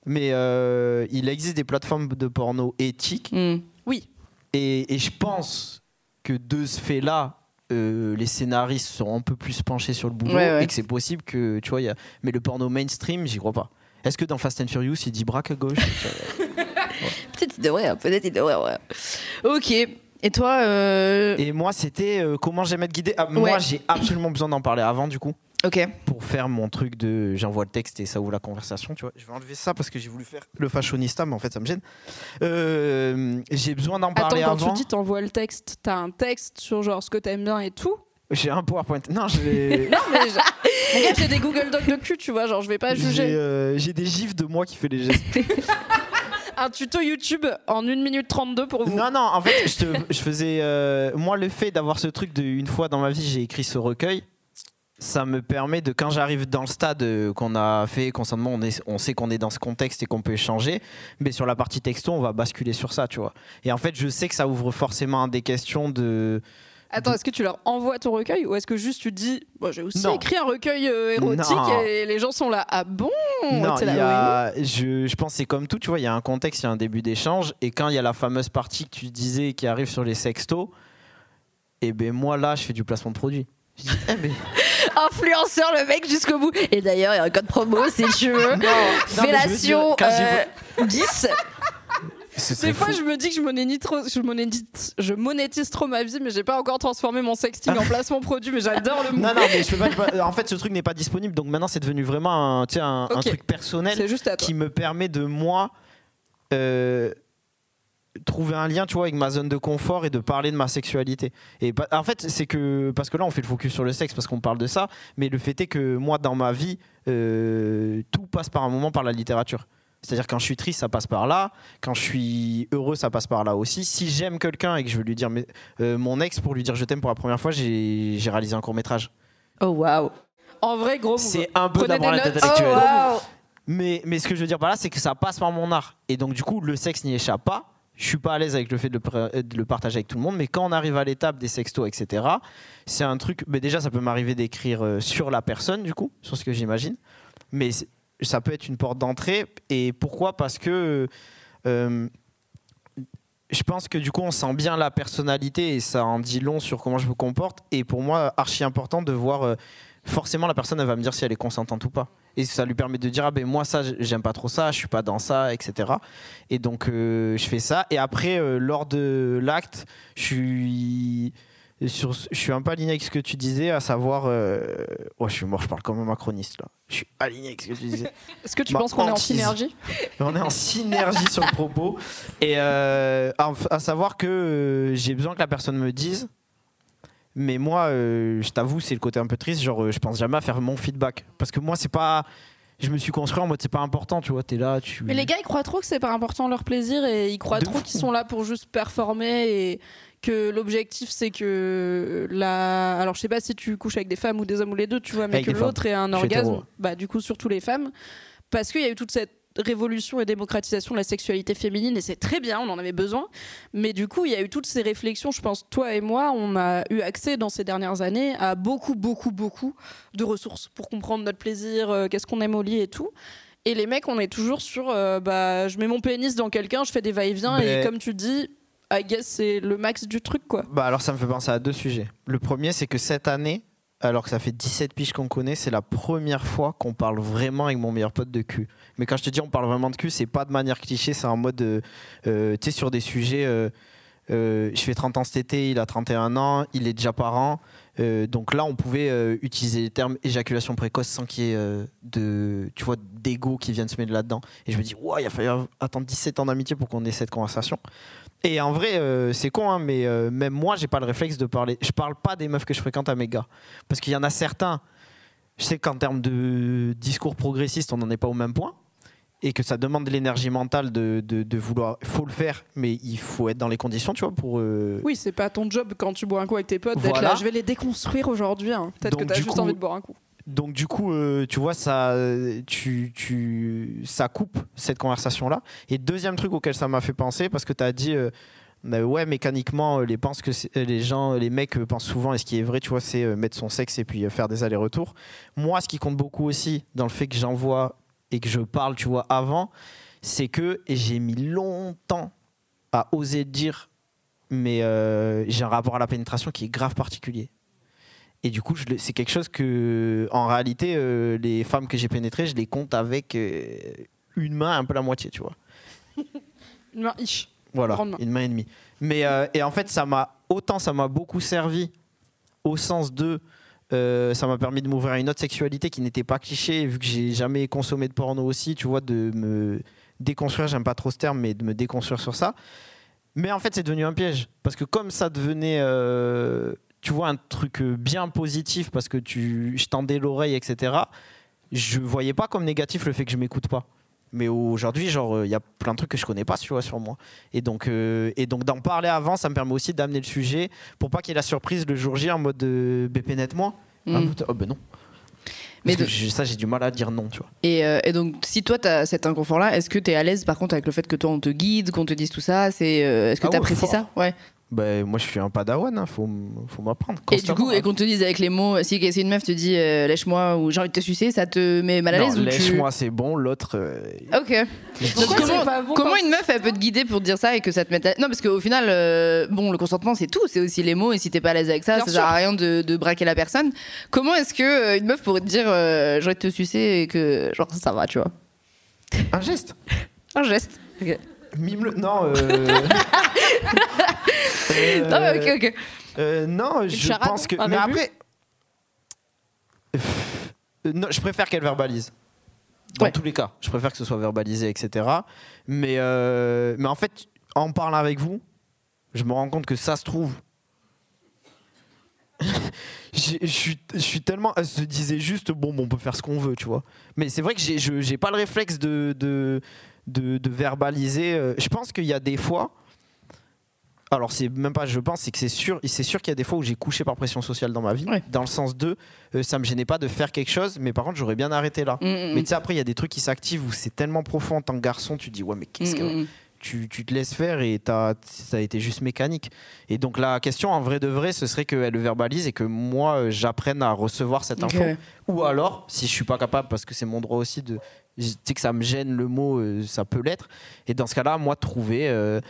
mais euh, il existe des plateformes de porno éthiques. Hmm. Oui. Et, je pense que de ce fait-là, les scénaristes sont un peu plus penchés sur le boulot et que c'est possible que tu vois, y a... mais le porno mainstream, j'y crois pas. Est-ce que dans Fast and Furious, il dit braque à gauche *laughs* Peut-être il devrait, hein, peut-être il devrait, ouais. Ok. Et toi euh, Et moi, c'était euh, comment j'aime être guidé. Ah, moi, j'ai absolument besoin d'en parler avant, du coup. Ok. Pour faire mon truc de j'envoie le texte et ça ouvre la conversation, tu vois. Je vais enlever ça parce que j'ai voulu faire le fashionista, mais en fait, ça me gêne. Euh, j'ai besoin d'en parler avant. Attends, quand tu dis t'envoies le texte, t'as un texte sur genre ce que t'aimes bien et tout j'ai un PowerPoint. Non, je vais. *laughs* non, mais *laughs* j'ai des Google Docs de cul, tu vois. Genre, je vais pas juger. Euh, j'ai des gifs de moi qui fait les gestes. *laughs* un tuto YouTube en 1 minute 32 pour vous. Non, non, en fait, je, je faisais. Euh, moi, le fait d'avoir ce truc de une fois dans ma vie, j'ai écrit ce recueil. Ça me permet de, quand j'arrive dans le stade euh, qu'on a fait consentement, on, est, on sait qu'on est dans ce contexte et qu'on peut échanger, mais sur la partie texto, on va basculer sur ça, tu vois. Et en fait, je sais que ça ouvre forcément des questions de Attends, est-ce que tu leur envoies ton recueil ou est-ce que juste tu dis bon, j'ai aussi écrit un recueil euh, érotique et les gens sont là ah bon Non, je, je pense c'est comme tout, tu vois, il y a un contexte, il y a un début d'échange et quand il y a la fameuse partie que tu disais qui arrive sur les sextos, et eh ben moi là, je fais du placement de produit. Eh ben. *laughs* Influenceur le mec jusqu'au bout. Et d'ailleurs, il y a un code promo, *laughs* c'est cheveux. Fellation 10. Des fois, je me dis que je monétise trop, je monétise, je monétise trop ma vie, mais j'ai pas encore transformé mon sexting en *laughs* placement produit, mais j'adore le Non, non, mais je peux pas, En fait, ce truc n'est pas disponible, donc maintenant, c'est devenu vraiment un, un, un truc personnel qui me permet de moi. Euh, trouver un lien tu vois avec ma zone de confort et de parler de ma sexualité. Et en fait c'est que parce que là on fait le focus sur le sexe parce qu'on parle de ça mais le fait est que moi dans ma vie euh, tout passe par un moment par la littérature c'est-à-dire quand je suis triste, ça passe par là. Quand je suis heureux, ça passe par là aussi. Si j'aime quelqu'un et que je veux lui dire euh, mon ex pour lui dire je t'aime pour la première fois, j'ai réalisé un court métrage. Oh waouh. En vrai, gros. C'est un peu d'avoir la tête. Oh, mais, mais ce que je veux dire par là, c'est que ça passe par mon art. Et donc, du coup, le sexe n'y échappe pas. Je suis pas à l'aise avec le fait de le, partager avec tout le monde, mais quand on arrive à l'étape des sextos, etc., c'est un truc. Mais déjà, ça peut m'arriver d'écrire euh, sur la personne, du coup, sur ce que j'imagine. Mais ça peut être une porte d'entrée. Et pourquoi? Parce que euh, je pense que du coup, on sent bien la personnalité et ça en dit long sur comment je me comporte. Et pour moi, archi important de voir. Euh, forcément, la personne, elle va me dire si elle est consentante ou pas. Et ça lui permet de dire ah ben moi ça j'aime pas trop ça, je suis pas dans ça, etc. Et donc euh, je fais ça. Et après lors de l'acte, je suis sur, je suis un peu aligné avec ce que tu disais, à savoir. Euh, oh, je suis mort, je parle comme un macroniste là. Je suis aligné avec ce que tu disais. *laughs* Est-ce que tu penses qu'on est en synergie *laughs* On est en synergie sur le propos. Et euh, à, savoir que euh, j'ai besoin que la personne me dise Mais moi, je t'avoue, c'est le côté un peu triste. Genre, je pense jamais à faire mon feedback. Parce que moi, c'est pas je me suis construit en mode c'est pas important, tu vois, t'es là, tu. Mais les gars, ils croient trop que c'est pas important leur plaisir et ils croient trop qu'ils sont là pour juste performer et que l'objectif c'est que la. Alors je sais pas si tu couches avec des femmes ou des hommes ou les deux, tu vois, mais que l'autre ait un orgasme, bah du coup surtout les femmes, parce qu'il y a eu toute cette révolution et démocratisation de la sexualité féminine et c'est très bien, on en avait besoin. Mais du coup, il y a eu toutes ces réflexions. Je pense, toi et moi, on a eu accès dans ces dernières années à beaucoup, beaucoup, beaucoup de ressources pour comprendre notre plaisir, euh, qu'est-ce qu'on aime au lit et tout. Et les mecs, on est toujours sur, euh, bah, je mets mon pénis dans quelqu'un, je fais des va-et-vient et comme tu dis, I guess c'est le max du truc quoi. Bah alors ça me fait penser à deux sujets. Le premier, c'est que cette année, alors que ça fait 17 piges qu'on connaît, c'est la première fois qu'on parle vraiment avec mon meilleur pote de cul. Mais quand je te dis on parle vraiment de cul, c'est pas de manière cliché, c'est en mode, euh, euh, tu sais, sur des sujets. Euh, je fais 30 ans cet été, il a 31 ans, il est déjà parent. donc là, on pouvait utiliser les termes éjaculation précoce sans qu'il y ait de, tu vois, d'ego qui vienne se mettre là-dedans. Et je me dis, ouais, il a fallu attendre 17 ans d'amitié pour qu'on ait cette conversation. Et en vrai, euh, c'est con, hein, mais euh, même moi, j'ai pas le réflexe de parler. Je parle pas des meufs que je fréquente à mes gars. Parce qu'il y en a certains, je sais qu'en termes de discours progressiste, on n'en est pas au même point. Et que ça demande de l'énergie mentale de, de, vouloir. Il faut le faire, mais il faut être dans les conditions, tu vois, pour. Euh, oui, c'est pas ton job quand tu bois un coup avec tes potes d'être là. Je vais les déconstruire aujourd'hui. Hein. Peut-être que tu as juste envie de boire un coup. Donc du coup, euh, tu vois, ça, tu, ça coupe cette conversation-là. Et deuxième truc auquel ça m'a fait penser, parce que tu as dit, euh, bah ouais, mécaniquement, euh, les, que les gens, les mecs pensent souvent, et ce qui est vrai, tu vois, c'est mettre son sexe et puis faire des allers-retours. Moi, ce qui compte beaucoup aussi dans le fait que j'envoie et que je parle, tu vois, avant, c'est que j'ai mis longtemps à oser dire, mais j'ai un rapport à la pénétration qui est grave particulier. Et du coup, c'est quelque chose que, en réalité, euh, les femmes que j'ai pénétrées, je les compte avec euh, une main, un peu la moitié, tu vois. *laughs* une main ish. Voilà, une main et demie. Mais, euh, et en fait, ça m'a autant ça m'a beaucoup servi au sens de ça m'a permis de m'ouvrir à une autre sexualité qui n'était pas cliché, vu que j'ai jamais consommé de porno aussi, tu vois, de me déconstruire, j'aime pas trop ce terme, mais de me déconstruire sur ça. Mais en fait, c'est devenu un piège. Parce que comme ça devenait tu vois un truc euh, bien positif parce que tu, je tendais l'oreille, etc. Je voyais pas comme négatif le fait que je m'écoute pas. Mais aujourd'hui, genre, il y a plein de trucs que je connais pas, tu vois, sur moi. Et donc, euh, et donc d'en parler avant, ça me permet aussi d'amener le sujet pour pas qu'il y ait la surprise le jour J en mode de BP net-moi. oh ben non. Mais ça, j'ai du mal à dire non, tu vois. Et, euh, et donc, si toi, tu as cet inconfort-là, est-ce que tu es à l'aise par contre avec le fait que toi, on te guide, qu'on te dise tout ça C'est Est-ce que ah tu apprécies ça? Ouais. Ben, moi je suis un padawan, hein, faut, faut m'apprendre. Et du coup, et qu'on te dise avec les mots, si, une meuf te dit euh, lèche-moi ou j'ai envie de te sucer, ça te met mal à l'aise Lèche-moi, c'est bon, l'autre. Euh, ok. comment, une meuf elle peut te guider pour te dire ça et que ça te mette à... Non, parce qu'au final, euh, bon, le consentement c'est tout, c'est aussi les mots et si t'es pas à l'aise avec ça, ça sert à rien de, de, braquer la personne. Comment est-ce que une meuf pourrait te dire j'ai envie de te sucer et que genre ça va, tu vois? Un geste. un geste. Ok. Mime le. Non. Euh... *laughs* non, ok, ok. Euh, non, je pense que. Mais après. non, je préfère qu'elle verbalise. Dans tous les cas, je préfère que ce soit verbalisé, etc. Mais, euh, mais en fait, en parlant avec vous, je me rends compte que ça se trouve. *laughs* je suis tellement. Elle se disait juste, bon, on peut faire ce qu'on veut, tu vois. Mais c'est vrai que j'ai pas le réflexe de, de de, verbaliser. Euh, je pense qu'il y a des fois. Alors c'est même pas je pense c'est que c'est sûr c'est sûr qu'il y a des fois où j'ai couché par pression sociale dans ma vie dans le sens de euh, ça me gênait pas de faire quelque chose mais par contre j'aurais bien arrêté là. Mm, mm, mais mm. tu sais après il y a des trucs qui s'activent où c'est tellement profond en tant que garçon tu dis ouais mais qu'est-ce que tu, tu, te laisses faire et as, ça a été juste mécanique. Et donc la question en vrai de vrai, ce serait qu'elle le verbalise et que moi euh, j'apprenne à recevoir cette info. Ou alors, si je suis pas capable, parce que c'est mon droit aussi de, tu sais que ça me gêne le mot, euh, ça peut l'être. Et dans ce cas-là, moi, trouver euh,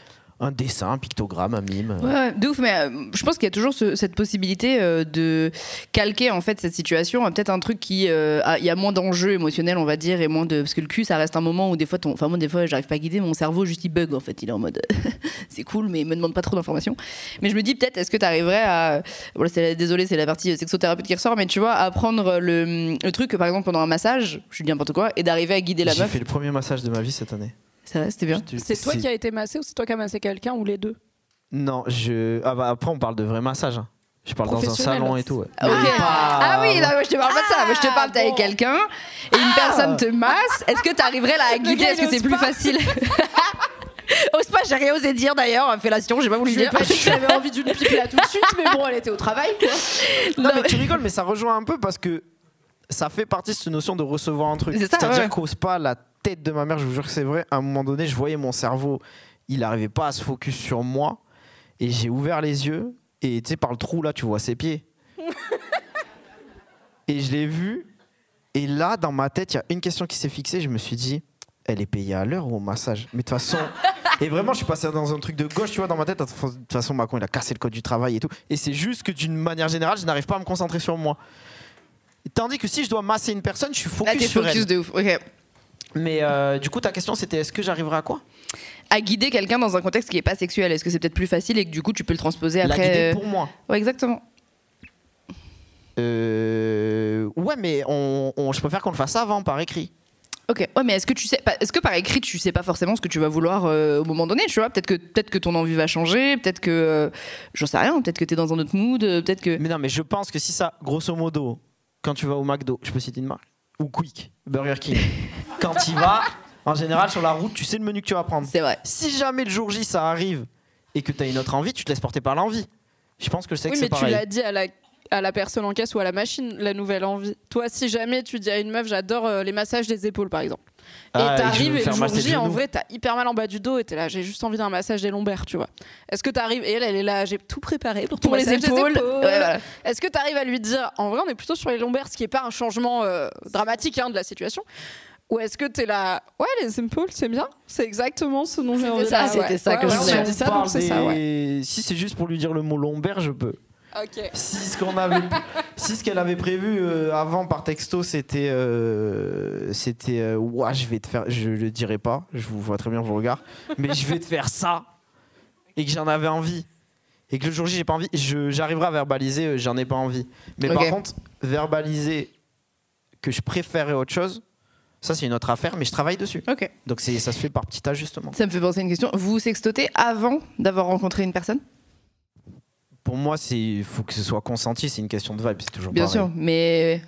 un dessin, un pictogramme, un mime. Ouais, de ouf, mais euh, je pense qu'il y a toujours cette possibilité de calquer en fait cette situation peut-être un truc qui il y a moins d'enjeux émotionnels, on va dire, et moins de parce que le cul, ça reste un moment où des fois, ton... enfin moi des fois, j'arrive pas à guider, mon cerveau juste il bug en fait, il est en mode *laughs* c'est cool, mais il me demande pas trop d'informations. Mais je me dis peut-être, est-ce que tu arriverais à, voilà, c'est désolé, c'est la partie sexothérapeute qui ressort, mais tu vois, à prendre le, le truc, par exemple pendant un massage, je dis n'importe quoi, et d'arriver à guider la meuf. J'ai fait le premier massage de ma vie cette année. C'était bien. C'est toi qui as été massé ou c'est toi qui as massé quelqu'un ou les deux? Non, je. Ah bah après, on parle de vrai massage. Hein. Je parle dans un salon et tout. Ah oui, non, je te parle pas de ça. je te parle, t'es avec ah, quelqu'un et une personne te masse. Est-ce que t'arriverais là à guider Est-ce que c'est plus facile? *laughs* Ose pas, j'ai rien osé dire d'ailleurs. Fellation, j'ai pas voulu dire. *laughs* J'avais envie d'une pipe là tout de suite, mais bon, elle était au travail. *laughs* Non, mais tu rigoles, mais ça rejoint un peu parce que ça fait partie de cette notion de recevoir un truc. C'est-à-dire qu'ose pas la tête de ma mère, je vous jure que c'est vrai. À un moment donné, je voyais mon cerveau, il n'arrivait pas à se focus sur moi. Et j'ai ouvert les yeux, et tu sais, par le trou là, tu vois ses pieds. *laughs* et je l'ai vu, et là, dans ma tête, il y a une question qui s'est fixée. Je me suis dit, elle est payée à l'heure ou au massage Mais de toute façon. *laughs* Et vraiment, je suis passé dans un truc de gauche, tu vois, dans ma tête. De toute façon, Macron, il a cassé le code du travail et tout. Et c'est juste que d'une manière générale, je n'arrive pas à me concentrer sur moi. Tandis que si je dois masser une personne, je suis focus Là, sur focus de ouf. ok. Mais euh, du coup, ta question, c'était est-ce que j'arriverai à quoi? À guider quelqu'un dans un contexte qui n'est pas sexuel. Est-ce que c'est peut-être plus facile et que du coup, tu peux le transposer après La guider pour moi. Ouais, exactement. Euh... Ouais, mais on, je préfère qu'on le fasse avant, par écrit. Ok, ouais, mais est-ce que tu sais, est-ce que par écrit tu sais pas forcément ce que tu vas vouloir euh, au moment donné, tu vois? Peut-être que peut-être que ton envie va changer, peut-être que euh, j'en sais rien, peut-être que tu es dans un autre mood, peut-être que. Mais non, mais je pense que si ça, grosso modo, quand tu vas au McDo, je peux citer une marque? Ou Quick, Burger King. *laughs* quand tu vas, en général sur la route, tu sais le menu que tu vas prendre. C'est vrai. Si jamais le jour J ça arrive et que tu as une autre envie, tu te laisses porter par l'envie. Je pense que je sais que c'est pareil. Oui, mais tu l'as dit à la à la personne en caisse ou à la machine la nouvelle envie. Toi, si jamais tu dis à une meuf, j'adore euh, les massages des épaules, par exemple. Et ah, t'arrives et, le jour J, en vrai, t'as hyper mal en bas du dos et t'es là, j'ai juste envie d'un massage des lombaires, tu vois. Est-ce que t'arrives et elle, elle est là, j'ai tout préparé pour ton pour massage les épaules. Est-ce que t'arrives à lui dire, en vrai, on est plutôt sur les lombaires, ce qui est pas un changement euh, dramatique hein, de la situation. Ou est-ce que t'es là, ouais, les épaules, c'est bien C'est exactement ce dont j'ai envie. C'était ça, que je voulais. dire. Si c'est juste pour lui dire le mot lombaire, je peux. Si ce qu'on avait, si ce qu'elle avait prévu euh, avant par texto, c'était, euh, c'était, euh, ouais, je vais te faire, je le dirai pas, je vous vois très bien vos regards, mais je vais te faire ça, et que j'en avais envie, et que le jour J j'ai pas envie, j'arriverai à verbaliser, j'en ai pas envie. Mais par contre, verbaliser que je préférais autre chose, ça, c'est une autre affaire, mais je travaille dessus. Ok. Donc ça se fait par petit ajustement. Ça me fait penser à une question. Vous sextotez avant d'avoir rencontré une personne? Pour moi, il faut que ce soit consenti, c'est une question de vibe, c'est toujours Bien sûr, mais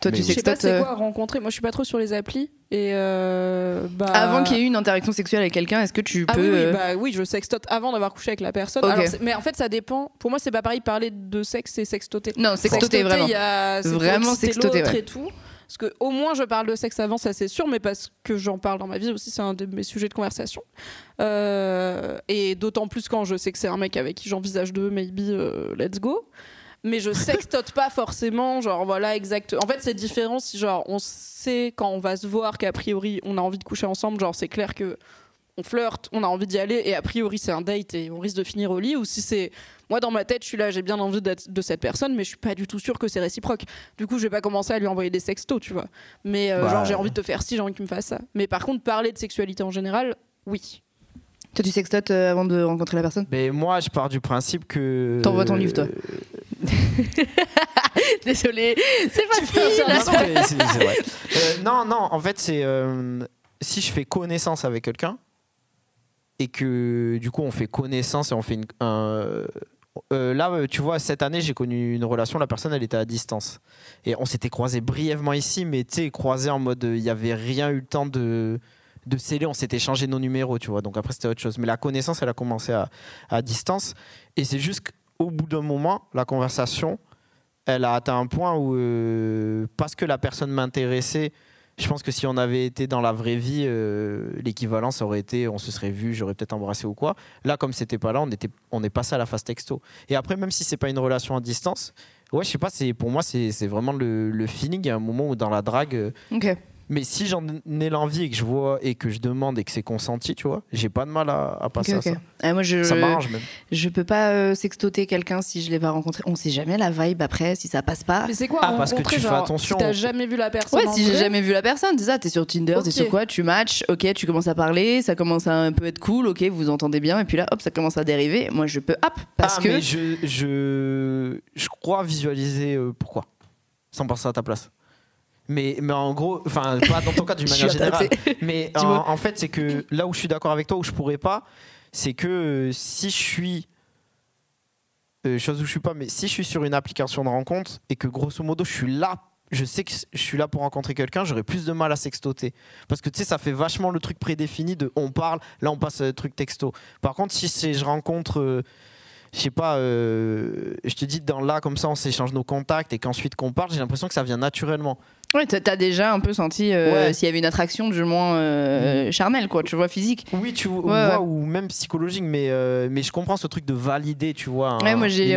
toi, tu sais que c'est quoi rencontrer. Moi, je suis pas trop sur les applis. Et euh, bah... Avant qu'il y ait eu une interaction sexuelle avec quelqu'un, est-ce que tu ah peux. Oui, oui, euh, bah, oui, je sextote avant d'avoir couché avec la personne. mais en fait, ça dépend. Pour moi, c'est pas pareil parler de sexe et sextoter. Non, sextoter, vraiment. Y a... Vraiment sextoter. Ouais. Et tout. Parce que au moins je parle de sexe avant, ça c'est sûr, mais parce que j'en parle dans ma vie aussi, c'est un de mes sujets de conversation. Euh, et d'autant plus quand je sais que c'est un mec avec qui j'envisage de maybe euh, let's go. Mais je *laughs* sextote pas forcément, genre voilà exact. En fait, c'est différent si genre on sait quand on va se voir qu'a priori on a envie de coucher ensemble, genre c'est clair que on flirte, on a envie d'y aller et a priori c'est un date et on risque de finir au lit ou si c'est moi, dans ma tête, je suis là, j'ai bien envie d'être de cette personne, mais je suis pas du tout sûre que c'est réciproque. Du coup, je vais pas commencer à lui envoyer des sextos, tu vois. Mais euh, genre, j'ai envie de te faire si, j'ai envie qu'il me fasse ça. Mais par contre, parler de sexualité en général, oui. Toi, tu sextotes euh, avant de rencontrer la personne? Mais moi, je pars du principe que. T'envoies ton livre, toi. *laughs* Désolé, c'est facile. Non, non, en fait, c'est euh, si je fais connaissance avec quelqu'un et que du coup on fait connaissance et on fait une, un, euh, là, tu vois, cette année, j'ai connu une relation, la personne, elle était à distance. Et on s'était croisés brièvement ici, mais tu sais, croisés en mode, il n'y avait rien eu le temps de, de sceller, on s'était changé nos numéros, tu vois. Donc après, c'était autre chose. Mais la connaissance, elle a commencé à, à distance. Et c'est juste qu'au bout d'un moment, la conversation, elle a atteint un point où, euh, parce que la personne m'intéressait, je pense que si on avait été dans la vraie vie, euh, l'équivalent, ça aurait été, on se serait vu, j'aurais peut-être embrassé ou quoi. Là, comme c'était pas là, on, était, on est passé à la phase texto. Et après, même si c'est pas une relation à distance, ouais, je sais pas, pour moi, c'est vraiment le, feeling. Il un moment où dans la drague, euh, mais si j'en ai l'envie et que je vois et que je demande et que c'est consenti, tu vois, j'ai pas de mal à, passer à ça. Ah, moi, je, ça m'arrange même. Je peux pas euh, sextoter quelqu'un si je l'ai pas rencontré. On sait jamais la vibe après, si ça passe pas. Mais c'est quoi ah, parce que tu fais attention. Si t'as jamais vu la personne. Ouais, si j'ai jamais vu la personne, c'est ça. T'es sur Tinder, t'es sur quoi Tu matches, ok, tu commences à parler, ça commence à un peu être cool, ok, vous vous entendez bien, et puis là, hop, ça commence à dériver. Moi, je peux, hop, parce ah, que. Mais je, je, je crois visualiser euh, pourquoi, sans penser à ta place. Mais, mais en gros, enfin, pas dans ton cas d'une *laughs* manière générale, mais *laughs* en, fait, c'est que *laughs* là où je suis d'accord avec toi, où je pourrais pas, c'est que si je suis euh, chose où je suis pas, mais si je suis sur une application de rencontre et que grosso modo je suis là, je sais que je suis là pour rencontrer quelqu'un, j'aurais plus de mal à sextoter. Parce que tu sais, ça fait vachement le truc prédéfini de on parle, là on passe le truc texto. Par contre, si je rencontre. Euh, je sais pas, euh, je te dis dans là comme ça on s'échange nos contacts et qu'ensuite qu'on parle, j'ai l'impression que ça vient naturellement. Ouais, t'as déjà un peu senti euh, s'il y avait une attraction du moins euh, mm. charnelle, quoi, tu vois, physique. Oui, tu vois, ou même psychologique, mais, euh, mais je comprends ce truc de valider, tu vois, ouais, moi j'ai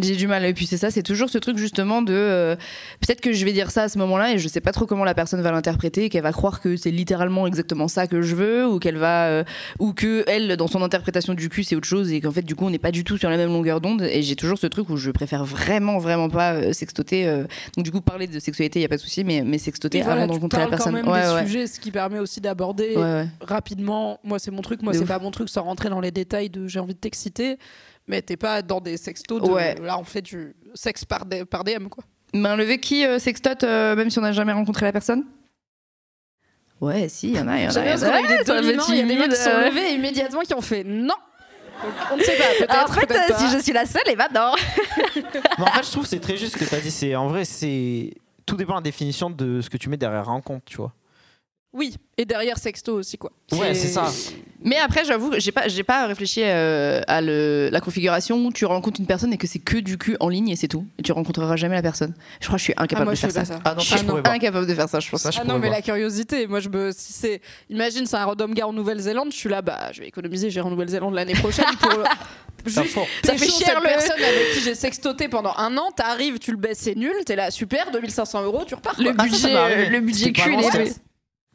j'ai du mal. Et puis c'est ça, c'est toujours ce truc justement de peut-être que je vais dire ça à ce moment-là et je sais pas trop comment la personne va l'interpréter, qu'elle va croire que c'est littéralement exactement ça que je veux, ou qu'elle va, ou que elle, dans son interprétation du cul, c'est autre chose et qu'en fait, du coup, on n'est pas du tout sur la même longueur d'onde. Et j'ai toujours ce truc où je préfère vraiment, vraiment pas sextoter. donc du coup, parler de sexualité, il y a pas de souci mais, mais sextoter avant de rencontrer la personne. Quand même des sujets, ce qui permet aussi d'aborder rapidement. Moi, c'est mon truc, moi, c'est pas mon truc sans rentrer dans les détails de j'ai envie de t'exciter, mais t'es pas dans des sextos de là, on fait du sexe par, par DM, quoi. Main levée, qui euh, sextote, euh, même si on n'a jamais rencontré la personne? Ouais, si, il y en a. Il y en a, y a, des mecs qui sont levés immédiatement qui ont fait non. on ne sait pas, peut-être. En fait, si je suis la seule, et va non. *laughs* en fait, je trouve c'est très juste ce que tu as dit. C'est en vrai, c'est tout dépend de la définition de ce que tu mets derrière rencontre, tu vois. Oui, et derrière sexto aussi quoi. Ouais, c'est ça. Mais après, j'avoue, j'ai pas, j'ai pas réfléchi euh, à le, la configuration où tu rencontres une personne et que c'est que du cul en ligne et c'est tout. Et tu rencontreras jamais la personne. Je crois que je suis incapable ah, de faire ça. Ah non, je suis incapable de faire ça, je pense. ah non, mais la curiosité, moi je me, si c'est, imagine c'est un random gars en Nouvelle-Zélande, je suis là, bah je vais économiser, j'irai en Nouvelle-Zélande l'année prochaine pour. ça, *laughs* ça fait cher le personne avec qui j'ai sextoté pendant un an, t'arrives, tu le baisses, c'est nul, t'es là, super, 2500 euros, tu repars. Le budget, le budget cul,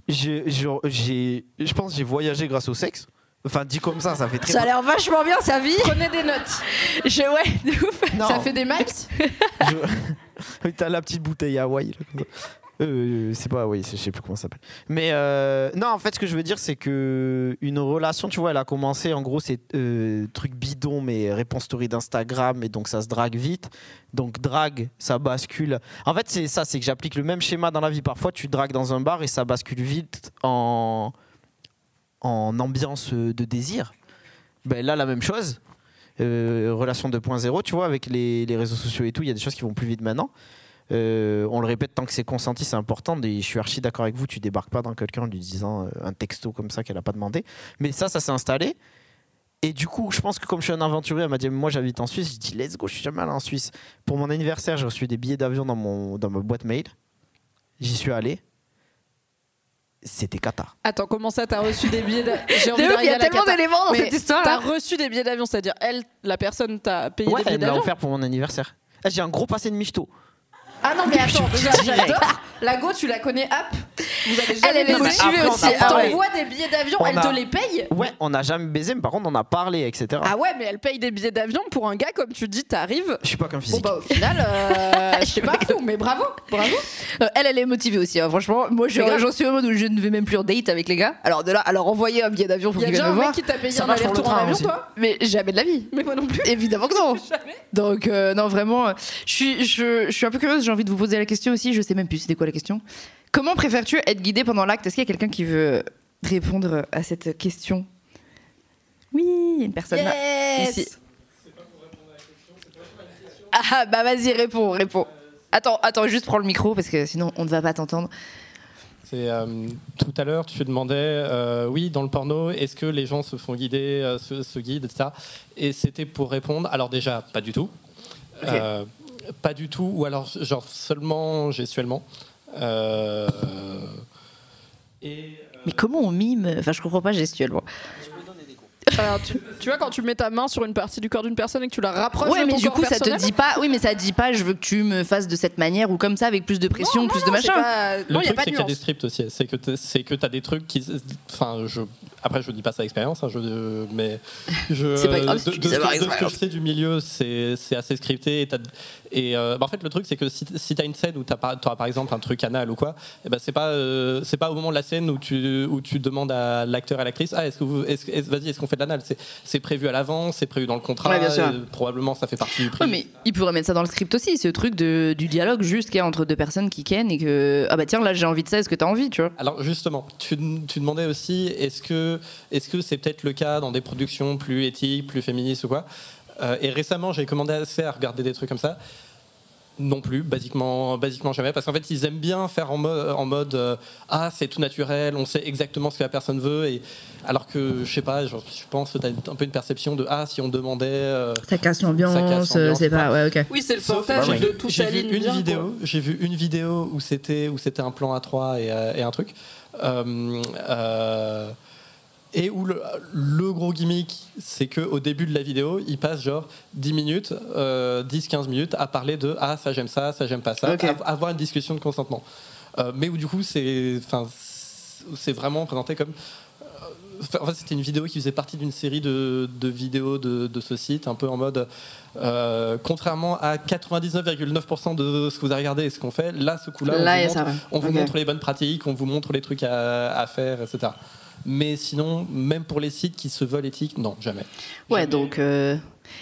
j'ai, je pense j'ai voyagé grâce au sexe. Enfin, dit comme ça, ça fait très. Ça a l'air vachement bien sa vie. Prenez des notes. Je, ouais, de ouf. Ça fait des max. je... *laughs* T'as la petite bouteille Hawaï. Là, euh, c'est pas, oui, je sais plus comment ça s'appelle. Mais euh, non, en fait, ce que je veux dire, c'est que une relation, tu vois, elle a commencé. En gros, c'est euh, truc bidon, mais réponse story d'Instagram, et donc ça se drague vite. Donc drague, ça bascule. En fait, c'est ça, c'est que j'applique le même schéma dans la vie. Parfois, tu dragues dans un bar et ça bascule vite en en ambiance de désir. Ben là, la même chose. relation 2.0, tu vois, avec les, les réseaux sociaux et tout, il y a des choses qui vont plus vite maintenant. Euh, on le répète, tant que c'est consenti, c'est important. Et je suis archi d'accord avec vous, tu débarques pas dans quelqu'un en lui disant euh, un texto comme ça qu'elle a pas demandé. Mais ça, ça s'est installé. Et du coup, je pense que comme je suis un aventurier, elle m'a dit Moi, j'habite en Suisse. Je dis Let's go, je suis jamais allé en Suisse. Pour mon anniversaire, j'ai reçu des billets d'avion dans, mon, dans ma boîte mail. J'y suis allé. C'était cata. Attends, comment ça, t'as reçu des billets d'avion *laughs* Il y a tellement d'éléments dans cette histoire. T'as reçu des billets d'avion, c'est-à-dire, elle, la personne, t'a payé des billets d'avion Elle m'a offert pour mon anniversaire. Ah, j'ai un gros passé de michto. Ah non, mais attends, j'adore. La Go, tu la connais, App Vous avez jamais Elle, est motivée aussi. Elle t'envoie des billets d'avion, elle te les paye Ouais, on n'a jamais baisé, mais par contre, on a parlé, etc. Ah ouais, mais elle paye des billets d'avion pour un gars, comme tu dis, t'arrives. Je suis pas qu'un physique. Bon, bah, au final, euh, *laughs* je sais pas fou, mais bravo, bravo. Euh, elle, elle est motivée aussi, hein. franchement. Moi, j'en suis au mode où je ne vais même plus en date avec les gars. Alors, de là, alors envoyer un billet d'avion pour qu'ils viennent me voir. Il y a déjà un mec qui t'a payé un aller-retour en avion, toi Mais jamais de la vie. Mais moi non plus. Évidemment que non. *laughs* Jamais. Donc, euh, non, vraiment, je suis, je suis un peu curieuse, envie de vous poser la question aussi je sais même plus c'était quoi la question. Comment préfères-tu être guidé pendant l'acte? Est-ce qu'il y a quelqu'un qui veut répondre à cette question? Oui, il y a une personne là, ici. Ah bah vas-y, réponds, réponds. Attends, attends, juste prends le micro parce que sinon on ne va pas t'entendre. C'est euh, tout à l'heure, tu demandais, euh, oui, dans le porno, est-ce que les gens se font guider, euh, se, guident, etc. Et c'était pour répondre. Alors déjà, pas du tout. Pas du tout, ou alors genre seulement gestuellement. Euh, et, Mais comment on mime? Enfin, je comprends pas gestuellement. Alors, tu, vois quand tu mets ta main sur une partie du corps d'une personne et que tu la rapproches ouais, de mais du coup ça te dit pas oui mais ça te dit pas je veux que tu me fasses de cette manière ou comme ça avec plus de pression plus de machin. le truc c'est qu'il y a des scripts aussi. C'est que c'est que t'as des trucs qui enfin je après je dis pas ça expérience hein, je mais je *laughs* c'est pas grave, de, de, de, ce que je sais du milieu c'est assez scripté et, et euh, bah, en fait le truc c'est que si, si t'as une scène où t'as par, as, par exemple un truc anal ou quoi et eh ben c'est pas euh, c'est pas au moment de la scène où tu où tu demandes à l'acteur et à l'actrice ah est-ce que vous est vas-y est-ce qu'on fait de c'est prévu à l'avance c'est prévu dans le contrat probablement ça fait partie du prix. mais il pourrait mettre ça dans le script aussi ce truc de, du dialogue juste qu'il y a entre deux personnes qui kennent et que ah bah tiens là j'ai envie de ça est-ce que t'as envie tu vois? Alors justement tu, tu demandais aussi est-ce que est-ce que c'est peut-être le cas dans des productions plus éthiques plus féministes ou quoi? Et récemment, j'ai commandé assez à regarder des trucs comme ça non plus, basiquement, basiquement jamais, parce qu'en fait ils aiment bien faire en mode, en mode euh, ah c'est tout naturel, on sait exactement ce que la personne veut, et alors que je sais pas, je pense que tu as un peu une perception de ah si on demandait euh, ça casse l'ambiance, c'est pas ouais ok. Oui c'est le fantasme de tout J'ai vu une vidéo, j'ai vu une vidéo où c'était où c'était un plan à 3 et, euh, et un truc. Euh, et où le, gros gimmick, c'est qu'au début de la vidéo, il passe genre 10 minutes, 10-15 euh, minutes à parler de Ah, ça j'aime ça, ça j'aime pas ça, avoir une discussion de consentement. Euh, mais où du coup, c'est vraiment présenté comme. Euh, en fait, c'était une vidéo qui faisait partie d'une série de, vidéos de, ce site, un peu en mode. contrairement à 99,9% de ce que vous avez regardé et ce qu'on fait, là, ce coup-là, on, vous, montre, les bonnes pratiques, on vous montre les trucs à, à faire, etc. Mais sinon, même pour les sites qui se veulent éthiques, non, jamais. Ouais, donc. Euh,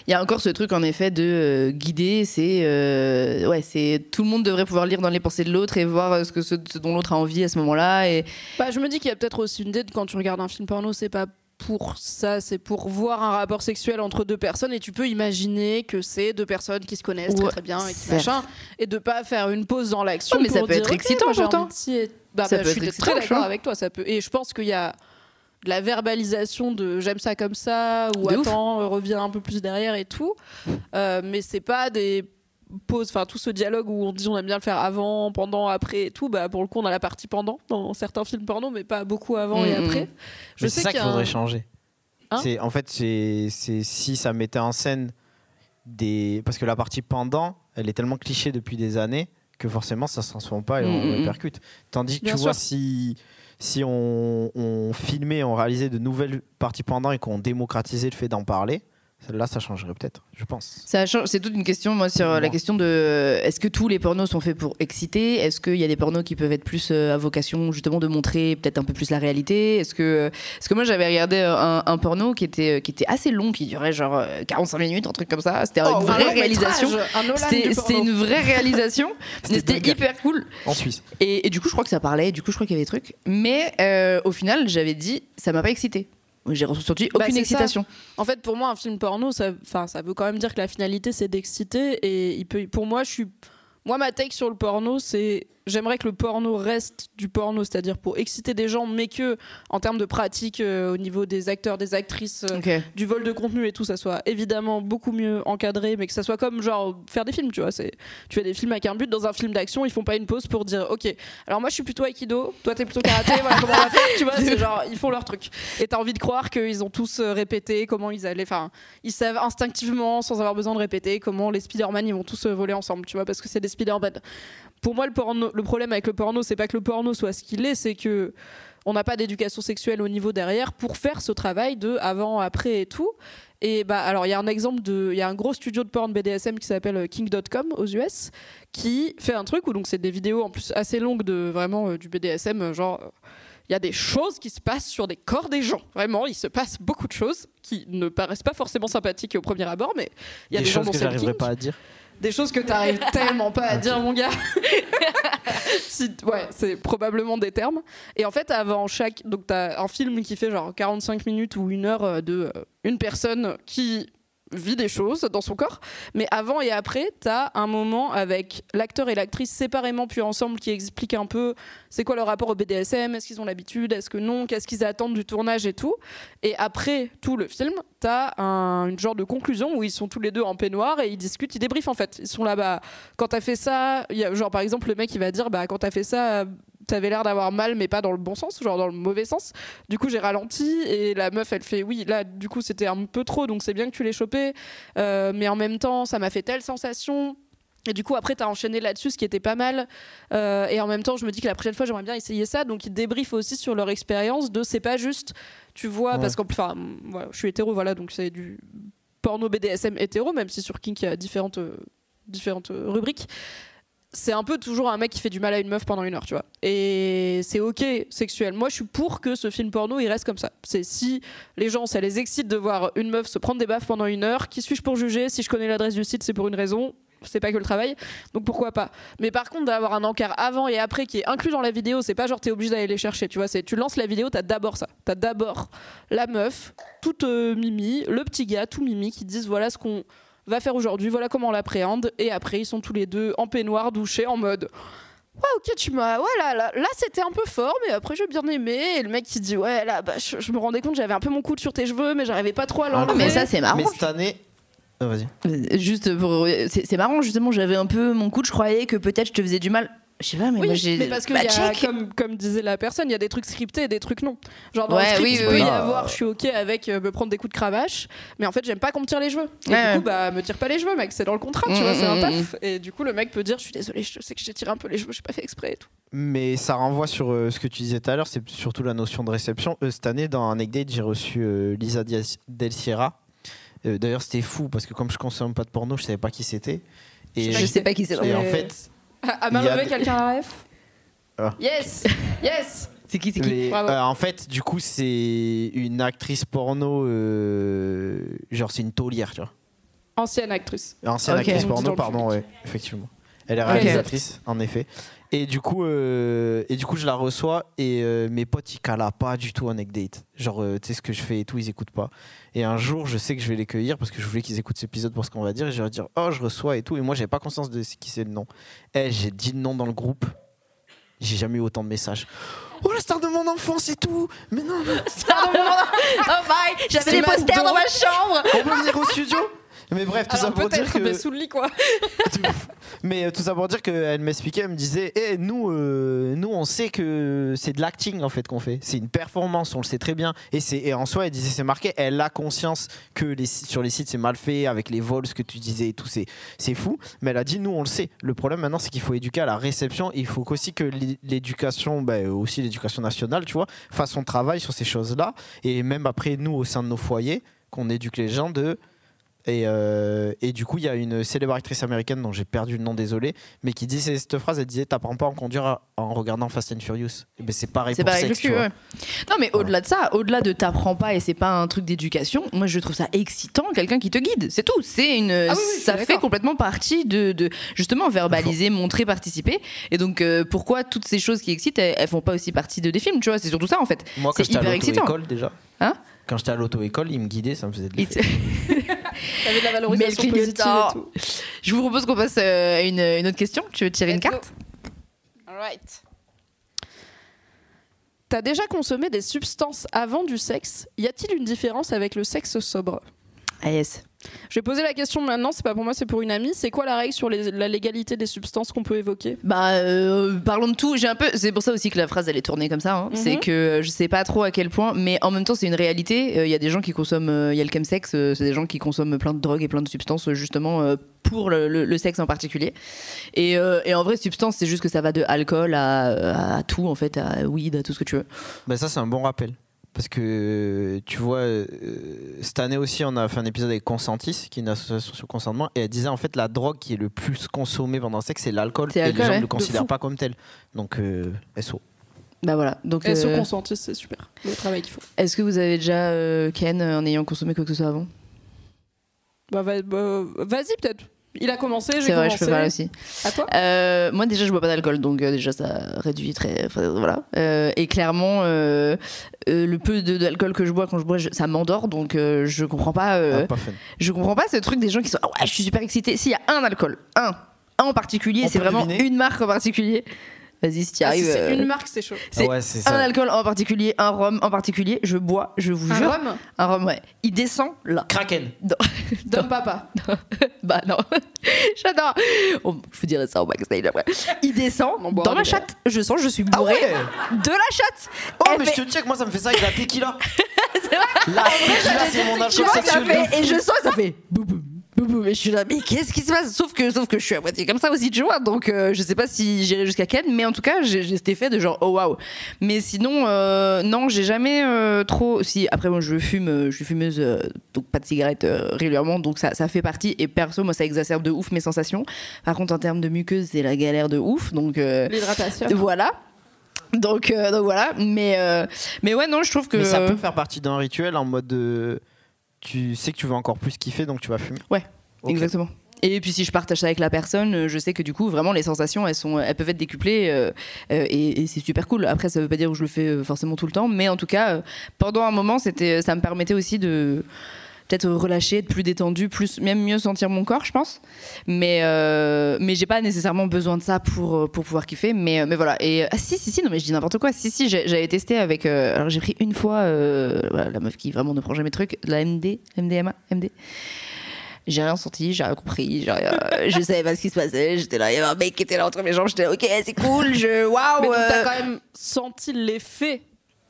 il y a encore ce truc en effet de euh, guider, c'est euh, ouais, c'est tout le monde devrait pouvoir lire dans les pensées de l'autre et voir ce que ce, dont l'autre a envie à ce moment-là. Et bah, je me dis qu'il y a peut-être aussi une idée quand tu regardes un film porno, c'est pas pour ça, c'est pour voir un rapport sexuel entre deux personnes et tu peux imaginer que c'est deux personnes qui se connaissent très, très bien et machin et de pas faire une pause dans l'action. mais ça peut être excitant pourtant. Bah, bah, je suis très d'accord avec toi, ça peut. Et je pense qu'il y a de la verbalisation de j'aime ça comme ça ou attends reviens un peu plus derrière et tout euh, mais c'est pas des pauses enfin tout ce dialogue où on dit on aime bien le faire avant pendant après et tout bah pour le coup on a la partie pendant dans certains films porno mais pas beaucoup avant et mm, mm. après. Je c'est ça qu'il faudrait changer. Hein c'est en fait c'est si ça mettait en scène des parce que la partie pendant elle est tellement cliché depuis des années que forcément ça se transforme pas et on mm, répercute. Tandis que tu vois si si on, filmait, on réalisait de nouvelles parties pendant et qu'on démocratisait le fait d'en parler, Là, ça changerait peut-être, je pense. Ça C'est toute une question, moi, sur la question de est-ce que tous les pornos sont faits pour exciter? Est-ce qu'il y a des pornos qui peuvent être plus euh, à vocation, justement, de montrer peut-être un peu plus la réalité? Est-ce que, est que moi, j'avais regardé un, porno qui était, qui était assez long, qui durait genre 45 euh, minutes, un truc comme ça. C'était une vraie réalisation. C'était une vraie *laughs* réalisation. C'était hyper cool. En Suisse. Et, du coup, je crois que ça parlait, du coup, je crois qu'il y avait des trucs. Mais euh, au final, j'avais dit, ça m'a pas excité. J'ai ressenti bah, aucune excitation. En fait, pour moi, un film porno, ça, ça veut quand même dire que la finalité, c'est d'exciter. Et il peut, pour moi, je suis. Moi, ma take sur le porno, c'est j'aimerais que le porno reste du porno, c'est-à-dire pour exciter des gens, mais que en termes de pratique euh, au niveau des acteurs, des actrices, euh, du vol de contenu et tout, ça soit évidemment beaucoup mieux encadré, mais que ça soit comme genre faire des films, tu vois. C'est, tu fais des films avec un but dans un film d'action, ils font pas une pause pour dire, ok, alors moi je suis plutôt aikido, toi t'es plutôt karaté, voilà comment on va faire, tu vois. C'est genre ils font leur truc. Et t'as envie de croire qu'ils ont tous euh, répété comment ils allaient, enfin, ils savent instinctivement, sans avoir besoin de répéter, comment les Spider-Man ils vont tous voler ensemble, tu vois, parce que c'est des Spider-Man pour moi, le, porno, le problème avec le porno, c'est pas que le porno soit ce qu'il est, c'est que on n'a pas d'éducation sexuelle au niveau derrière pour faire ce travail de avant, après et tout. Et bah alors il y a un exemple de, il y a un gros studio de porn BDSM qui s'appelle euh, King.com aux US qui fait un truc où donc c'est des vidéos en plus assez longues de vraiment euh, du BDSM euh, genre il y a des choses qui se passent sur des corps des gens. Vraiment, il se passe beaucoup de choses qui ne paraissent pas forcément sympathiques au premier abord, mais il y a des, choses que j'arriverai pas à dire des choses que tu n'arrives *laughs* tellement pas à dire, mon gars. *laughs* ouais, c'est probablement des termes. Et en fait, avant chaque. Donc, tu as un film qui fait genre 45 minutes ou une heure euh, de euh, une personne qui vit des choses dans son corps. Mais avant et après, tu as un moment avec l'acteur et l'actrice séparément puis ensemble qui explique un peu c'est quoi leur rapport au BDSM, est-ce qu'ils ont l'habitude, est-ce que non, qu'est-ce qu'ils attendent du tournage et tout. Et après tout le film, tu as un, une genre de conclusion où ils sont tous les deux en peignoir et ils discutent, ils débriefent en fait. Ils sont là-bas. Quand tu as fait ça, genre par exemple, le mec il va dire bah, quand tu as fait ça, t'avais l'air d'avoir mal, mais pas dans le bon sens, genre dans le mauvais sens. Du coup, j'ai ralenti et la meuf, elle fait oui, là, du coup, c'était un peu trop, donc c'est bien que tu l'aies chopé, euh, mais en même temps, ça m'a fait telle sensation. Et du coup, après, tu as enchaîné là-dessus, ce qui était pas mal. Euh, et en même temps, je me dis que la prochaine fois, j'aimerais bien essayer ça. Donc, ils débriefent aussi sur leur expérience de c'est pas juste, tu vois, parce qu'en enfin, voilà, je suis hétéro, voilà, donc c'est du porno BDSM hétéro, même si sur Kink, il y a différentes, euh, différentes rubriques c'est un peu toujours un mec qui fait du mal à une meuf pendant une heure, tu vois. Et c'est ok sexuel. Moi, je suis pour que ce film porno il reste comme ça. C'est si les gens, ça les excite de voir une meuf se prendre des baffes pendant une heure, qui suis-je pour juger Si je connais l'adresse du site, c'est pour une raison. c'est pas que le travail. Donc pourquoi pas. Mais par contre, d'avoir un encart avant et après qui est inclus dans la vidéo, c'est pas genre t'es obligé d'aller les chercher. Tu vois, c'est tu lances la vidéo, t'as d'abord ça. T'as d'abord la meuf, toute euh, mimi, le petit gars, tout mimi, qui disent voilà ce qu'on va faire aujourd'hui, voilà comment on l'appréhende. Et après, ils sont tous les deux en peignoir, douchés, en mode ouais ok tu m'as ouais là là, c'était un peu fort mais après j'ai bien aimé. Et le mec qui dit ouais là bah, je, me rendais compte j'avais un peu mon coude sur tes cheveux mais j'arrivais pas trop à l'enlever. Mais ça c'est marrant. mais cette année oh, vas-y. Juste c'est marrant justement j'avais un peu mon coude je croyais que peut-être je te faisais du mal je sais pas, mais moi j'ai. Mais parce que, bah, comme, comme disait la personne, il y a des trucs scriptés et des trucs non. Genre dans le script, il peut y avoir, je suis ok avec euh, me prendre des coups de cravache, mais en fait, j'aime pas qu'on me tire les cheveux. Et du coup, bah, me tire pas les cheveux, mec, c'est dans le contrat, tu vois, c'est un mm, mm, taf. Mm. Et du coup, le mec peut dire, je suis désolé, je sais que j'ai tiré un peu les cheveux, j'ai pas fait exprès et tout. Mais ça renvoie sur euh, ce que tu disais tout à l'heure, c'est surtout la notion de réception. Euh, cette année, dans un Date, j'ai reçu Lisa Del Sierra. D'ailleurs, c'était fou parce que comme je consomme pas de porno, je savais pas qui c'était. Et je sais pas qui c'est. Et en fait, à main quelqu'un la ref ah. Yes Yes *laughs* C'est qui, c'est qui euh, En fait, du coup, c'est une actrice porno. Euh, genre, c'est une taulière, tu vois. Ancienne actrice. Ancienne actrice porno, pardon, ouais, effectivement. Elle est réalisatrice, en effet. Et du coup, euh, et du coup, je la reçois et mes potes ils calent pas du tout en date. Genre, tu sais ce que je fais et tout, ils écoutent pas. Et un jour, je sais que je vais les cueillir parce que je voulais qu'ils écoutent cet épisode pour ce qu'on va dire et je vais leur dire, oh, je reçois et tout. Et moi, j'avais pas conscience de qui c'est le nom. Eh, j'ai dit le nom dans le groupe. J'ai jamais eu autant de messages. Oh la star de mon enfance et tout Mais non, *laughs* Star de mon enfance Oh bye J'avais des posters dans ma chambre On peut venir au studio? Mais bref, tout ça pour dire que. sous le lit, quoi. *laughs* mais euh, tout ça pour dire qu'elle m'expliquait, elle me disait Eh, nous, euh, nous, on sait que c'est de l'acting, en fait, qu'on fait. C'est une performance, on le sait très bien. Et, et en soi, elle disait C'est marqué, elle a conscience que les, sur les sites, c'est mal fait, avec les vols, ce que tu disais et tout, c'est fou. Mais elle a dit Nous, on le sait. Le problème maintenant, c'est qu'il faut éduquer à la réception. Il faut aussi que l'éducation, bah, aussi l'éducation nationale, tu vois, fasse son travail sur ces choses-là. Et même après, nous, au sein de nos foyers, qu'on éduque les gens de et, euh, et, du coup, il y a une célèbre actrice américaine dont j'ai perdu le nom, désolé, mais qui dit cette phrase elle disait T'apprends pas à conduire en regardant Fast and Furious. Et ben, c'est pareil pour pareil sexe, Non, mais au-delà de ça, au-delà de t'apprends pas et c'est pas un truc d'éducation, moi je trouve ça excitant, quelqu'un qui te guide. C'est tout. C'est une, ah ça fait complètement partie de, de justement verbaliser, montrer, participer. Et donc, euh, pourquoi toutes ces choses qui excitent, elles, font pas aussi partie de des films Tu vois, c'est surtout ça en fait. Moi, quand j'étais à l'auto-école déjà. Hein? Quand j'étais à l'auto-école, il me guidait, ça me faisait de l'effet. *laughs* T'avais de la valorisation positive et tout. Je vous propose qu'on passe euh, à une, une, autre question. Tu veux tirer une carte Alright. T'as déjà consommé des substances avant du sexe? Y a-t-il une différence avec le sexe sobre? Ah yes. Je vais poser la question maintenant, c'est pas pour moi, c'est pour une amie. C'est quoi la règle sur la légalité des substances qu'on peut évoquer? Bah, euh, parlons de tout. J'ai un peu, c'est pour ça aussi que la phrase elle est tournée comme ça. Hein. C'est mhm. que je sais pas trop à quel point, mais en même temps c'est une réalité. Il euh, y a des gens qui consomment, il y a le chemsex, c'est des gens qui consomment plein de drogues et plein de substances justement pour le, sexe en particulier. Et, en vrai, substance, c'est juste que ça va de alcool à, à, tout en fait, à weed, à tout ce que tu veux. Bah ça c'est un bon rappel. Parce que tu vois, euh, cette année aussi, on a fait un épisode avec Consentis, qui est une association sur le consentement, et elle disait en fait la drogue qui est le plus consommée pendant le sexe, c'est l'alcool, et les gens ne le considèrent pas comme tel. Donc, euh, SO. Bah voilà. Donc, SO euh, Consentis, c'est super. Le travail qu'il faut. Est-ce que vous avez déjà Ken en ayant consommé quoi que ce soit avant? Bah, bah, vas-y peut-être. Il a commencé, j'ai commencé. C'est vrai, je peux parler aussi. À toi euh, Moi, déjà, je bois pas d'alcool, donc euh, déjà, ça réduit très. voilà. Euh, et clairement, le peu d'alcool que je bois quand je bois, ça m'endort, donc je comprends pas. Ah, pas je comprends pas ce truc des gens qui sont. Ah ouais, je suis super excité. S'il y a un alcool, un, un en particulier, c'est vraiment une marque en particulier. Vas-y, si tu ah, arrives. c'est euh, une marque, c'est chaud. C'est ah un alcool en particulier, un rhum en particulier. Je bois, je vous jure. Un rhum Un rhum, ouais. Il descend là. Kraken. Dans *laughs* papa. *laughs* bah non. *laughs* J'adore. Oh, je vous dirai ça au backstage après. Il descend dans ma chatte. Je sens, je suis bourré ah de la chatte. Oh, mais je te dis que moi, ça me fait ça avec la tequila. c'est vrai. La tequila, c'est mon alcool sexuel. Et je sens, ça fait boum boum mais je suis là, mais qu'est-ce qui se passe? Sauf que, sauf que je suis à moitié comme ça aussi, tu vois. Donc, euh, je sais pas si j'irai jusqu'à Ken, mais en tout cas, j'ai cet effet de genre, oh waouh. Mais sinon, euh, non, j'ai jamais euh, trop. Si, après, moi, je fume, je suis fumeuse, donc pas de cigarette régulièrement, donc ça, ça fait partie. Et perso, moi, ça exacerbe de ouf mes sensations. Par contre, en termes de muqueuse, c'est la galère de ouf. Donc, l'hydratation. Voilà. Donc, donc voilà. Mais, mais ouais, non, je trouve que. Mais ça peut faire partie d'un rituel en mode. Tu sais que tu veux encore plus kiffer, donc tu vas fumer. Ouais, exactement. Et puis si je partage ça avec la personne, je sais que du coup, vraiment, les sensations, elles, sont, elles peuvent être décuplées et, c'est super cool. Après, ça veut pas dire que je le fais forcément tout le temps, mais en tout cas, pendant un moment, c'était, ça me permettait aussi de peut-être relâcher, être plus détendu, plus même mieux sentir mon corps, je pense. Mais euh, mais j'ai pas nécessairement besoin de ça pour euh, pour pouvoir kiffer. Mais euh, mais voilà. Et ah, si si si non mais je dis n'importe quoi. Si si j'avais testé avec. Euh, alors j'ai pris une fois la meuf qui vraiment ne prend jamais de trucs, la MD, MDMA, MD. J'ai rien senti, j'ai rien compris, je savais pas ce qui se passait. J'étais là, il y avait un mec qui était là entre mes jambes. J'étais ok, c'est cool, je waouh. Mais t'as quand même senti l'effet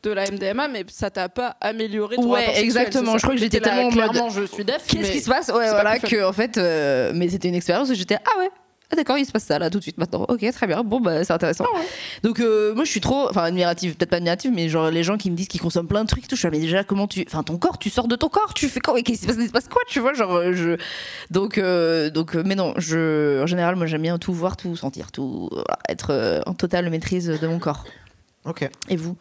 de la MDMA, mais ça t'a pas amélioré ton Ouais, exactement. Je crois que j'étais tellement en mode. je suis def. Qu'est-ce qui se passe? Ouais, voilà, que en fait, euh, mais c'était une expérience où j'étais ah ouais. Ah d'accord, il se passe ça là tout de suite maintenant. Ok, très bien. Bon bah c'est intéressant. Ah Donc euh, moi je suis trop, enfin admirative, peut-être pas admirative, mais genre les gens qui me disent qu'ils consomment plein de trucs, tout. Je suis mais déjà comment tu, enfin ton corps, tu sors de ton corps, tu fais quoi? Qu'est-ce qui se passe, quoi? Tu vois genre euh, je, donc donc mais non, je, en général moi j'aime bien tout voir, tout sentir, tout, être en totale maîtrise de mon corps. Ok. Et vous?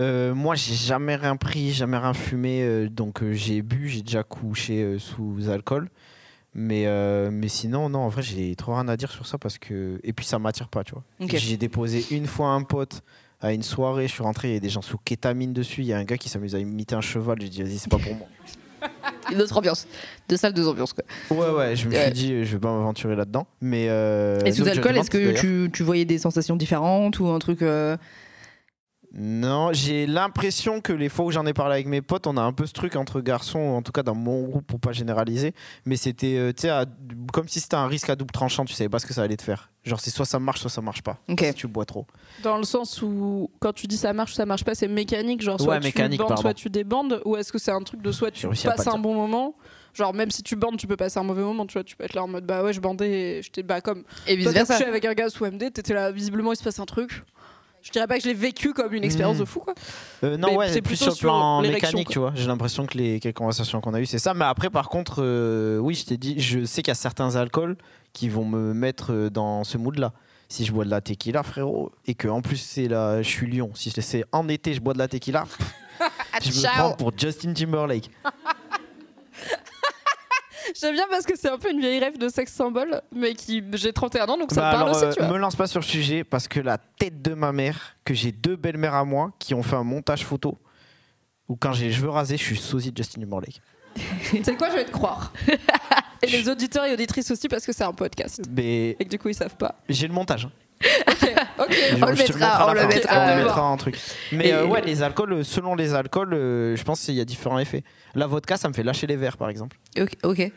Euh, moi, j'ai jamais rien pris, jamais rien fumé. Euh, donc, euh, j'ai bu, j'ai déjà couché sous alcool. Mais, mais sinon, non, en vrai, j'ai trop rien à dire sur ça parce que. Et puis, ça m'attire pas, tu vois. J'ai déposé une fois un pote à une soirée, je suis rentré, il y a des gens sous kétamine dessus. Il y a un gars qui s'amuse à imiter un cheval. J'ai dit, vas-y, c'est pas pour moi. *laughs* Une autre ambiance. Deux salles, deux ambiances, quoi. Ouais, ouais, je me suis dit, je vais pas m'aventurer là-dedans. Mais. Et sous alcool, est-ce que tu, tu, voyais des sensations différentes ou un truc. Non, j'ai l'impression que les fois où j'en ai parlé avec mes potes, on a un peu ce truc entre garçons, en tout cas dans mon groupe pour pas généraliser, mais c'était euh, comme si c'était un risque à double tranchant, tu savais pas ce que ça allait te faire. Genre c'est soit ça marche, soit ça marche pas. Si tu bois trop. Dans le sens où quand tu dis ça marche, ça marche pas, c'est mécanique, genre soit tu bandes, soit tu débandes, ou est-ce que c'est un truc de soit tu passes un bon moment genre même si tu bandes tu peux passer un mauvais moment tu vois tu peux être là en mode bah ouais je bandais et j'étais bah comme et vice versa avec un gars sous MD t'étais là visiblement il se passe un truc je dirais pas que je l'ai vécu comme une expérience de fou quoi. Euh, non ouais, c'est plus sur le plan mécanique, tu vois. J'ai l'impression que les quelques conversations qu'on a eues, c'est ça. Mais après, par contre, euh, oui, je t'ai dit, je sais qu'il y a certains alcools qui vont me mettre euh, dans ce mood-là. Si je bois de la tequila, frérot, et que en plus c'est là, je suis Lyon. Si c'est en été, je bois de la tequila, *laughs* je me prends pour Justin Timberlake. *laughs* J'aime bien parce que c'est un peu une vieille rêve de sexe symbole, mais qui j'ai 31 ans donc ça me bah parle aussi. Tu vois. Me lance pas sur le sujet parce que la tête de ma mère, que j'ai deux belles-mères à moi qui ont fait un montage photo, où quand j'ai les cheveux rasés, je suis sosie de Justin Timberlake. *laughs* c'est quoi, je vais te croire? et les auditeurs et auditrices aussi parce que c'est un podcast. Et que du coup ils savent pas. J'ai le montage. Hein. ok, on, le mettra, on, le mettra, en truc. Mais euh, ouais, les alcools, selon les alcools, euh, je pense qu'il y a différents effets. La vodka, ça me fait lâcher les verres, par exemple. Ok.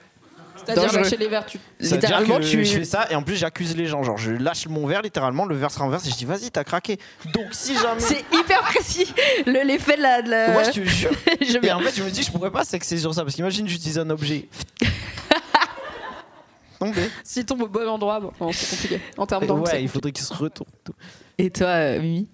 C'est-à-dire lâcher les verres, tu... littéralement tu je fais ça et en plus j'accuse les gens. Genre je lâche mon verre littéralement, le verre se renverse et je dis vas-y t'as craqué. Donc si jamais. C'est hyper précis l'effet de la. De la... Ouais je te jure. *laughs* et en fait je me dis je pourrais pas sexer sur ça parce qu'imagine j'utilise un objet. *laughs* Tombé. *laughs* S'il tombe au bon endroit, bon, c'est compliqué en termes d'angle. Ouais, il faudrait qu'il se retourne. Et toi, euh, Mimi?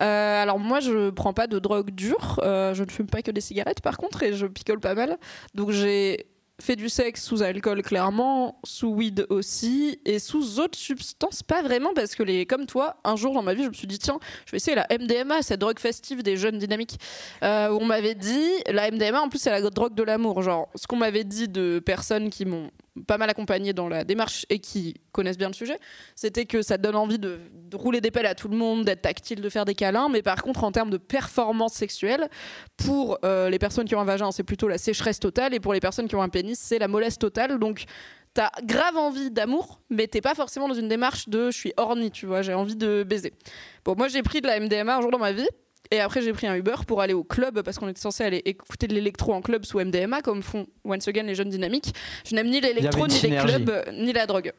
Euh, alors moi je prends pas de drogue dure, euh, je ne fume pas que des cigarettes par contre et je picole pas mal. Donc j'ai fait du sexe sous alcool clairement, sous weed aussi, et sous autres substances pas vraiment parce que les comme toi, un jour dans ma vie je me suis dit tiens je vais essayer la MDMA, cette drogue festive des jeunes dynamiques. Euh, on m'avait dit la MDMA en plus c'est la drogue de l'amour, genre ce qu'on m'avait dit de personnes qui m'ont pas mal accompagné dans la démarche et qui connaissent bien le sujet, c'était que ça donne envie de, rouler des pelles à tout le monde, d'être tactile, de faire des câlins, mais par contre en termes de performance sexuelle, pour euh, les personnes qui ont un vagin, c'est plutôt la sécheresse totale, et pour les personnes qui ont un pénis, c'est la mollesse totale. Donc t'as grave envie d'amour, mais t'es pas forcément dans une démarche de je suis horny, tu vois, j'ai envie de baiser. Bon, moi j'ai pris de la MDMA un jour dans ma vie, et après, j'ai pris un Uber pour aller au club parce qu'on était censé aller écouter de l'électro en club sous MDMA, comme font once again les jeunes dynamiques. Je n'aime ni l'électro, ni les clubs, ni la drogue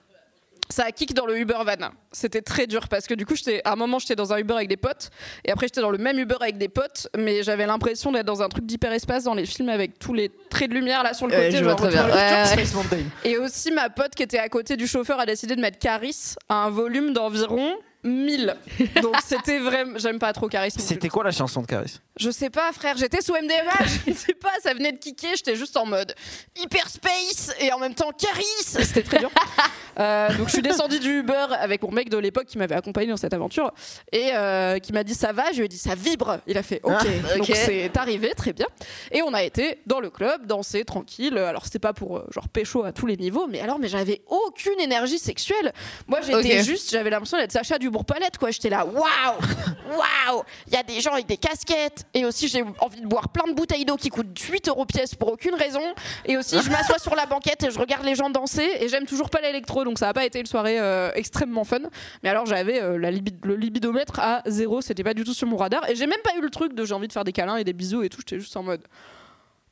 ça a kick dans le Uber van. C'était très dur parce que du coup, à un moment, j'étais dans un Uber avec des potes et après, j'étais dans le même Uber avec des potes, mais j'avais l'impression d'être dans un truc d'hyperespace dans les films avec tous les traits de lumière là sur le côté. Et aussi, ma pote qui était à côté du chauffeur a décidé de mettre Caris à un volume d'environ 1000. Donc c'était vraiment. J'aime pas trop Caris. C'était quoi la chanson de Caris? Je sais pas, frère, j'étais sous MDMA, je *laughs* sais pas, ça venait de kicker, j'étais juste en mode hyperspace et en même temps Caris, *laughs* c'était très dur. Euh, donc je suis descendue du Uber avec mon mec de l'époque qui m'avait accompagné dans cette aventure et euh, qui m'a dit ça va, je lui ai dit ça vibre. Il a fait ok, ah, donc c'est arrivé, très bien. Et on a été dans le club, danser tranquille. Alors c'était pas pour euh, genre pécho à tous les niveaux, mais alors mais j'avais aucune énergie sexuelle. Moi j'étais juste, j'avais l'impression d'être Sacha du Palette quoi. J'étais là, waouh, waouh, il y a des gens avec des casquettes et aussi, j'ai envie de boire plein de bouteilles d'eau qui coûtent 8 euros pièce pour aucune raison. Et aussi, je m'assois sur la banquette et je regarde les gens danser. Et j'aime toujours pas l'électro, donc ça n'a pas été une soirée euh, extrêmement fun. Mais alors, j'avais euh, le libidomètre à zéro. C'était pas du tout sur mon radar. Et j'ai même pas eu le truc de j'ai envie de faire des câlins et des bisous et tout. J'étais juste en mode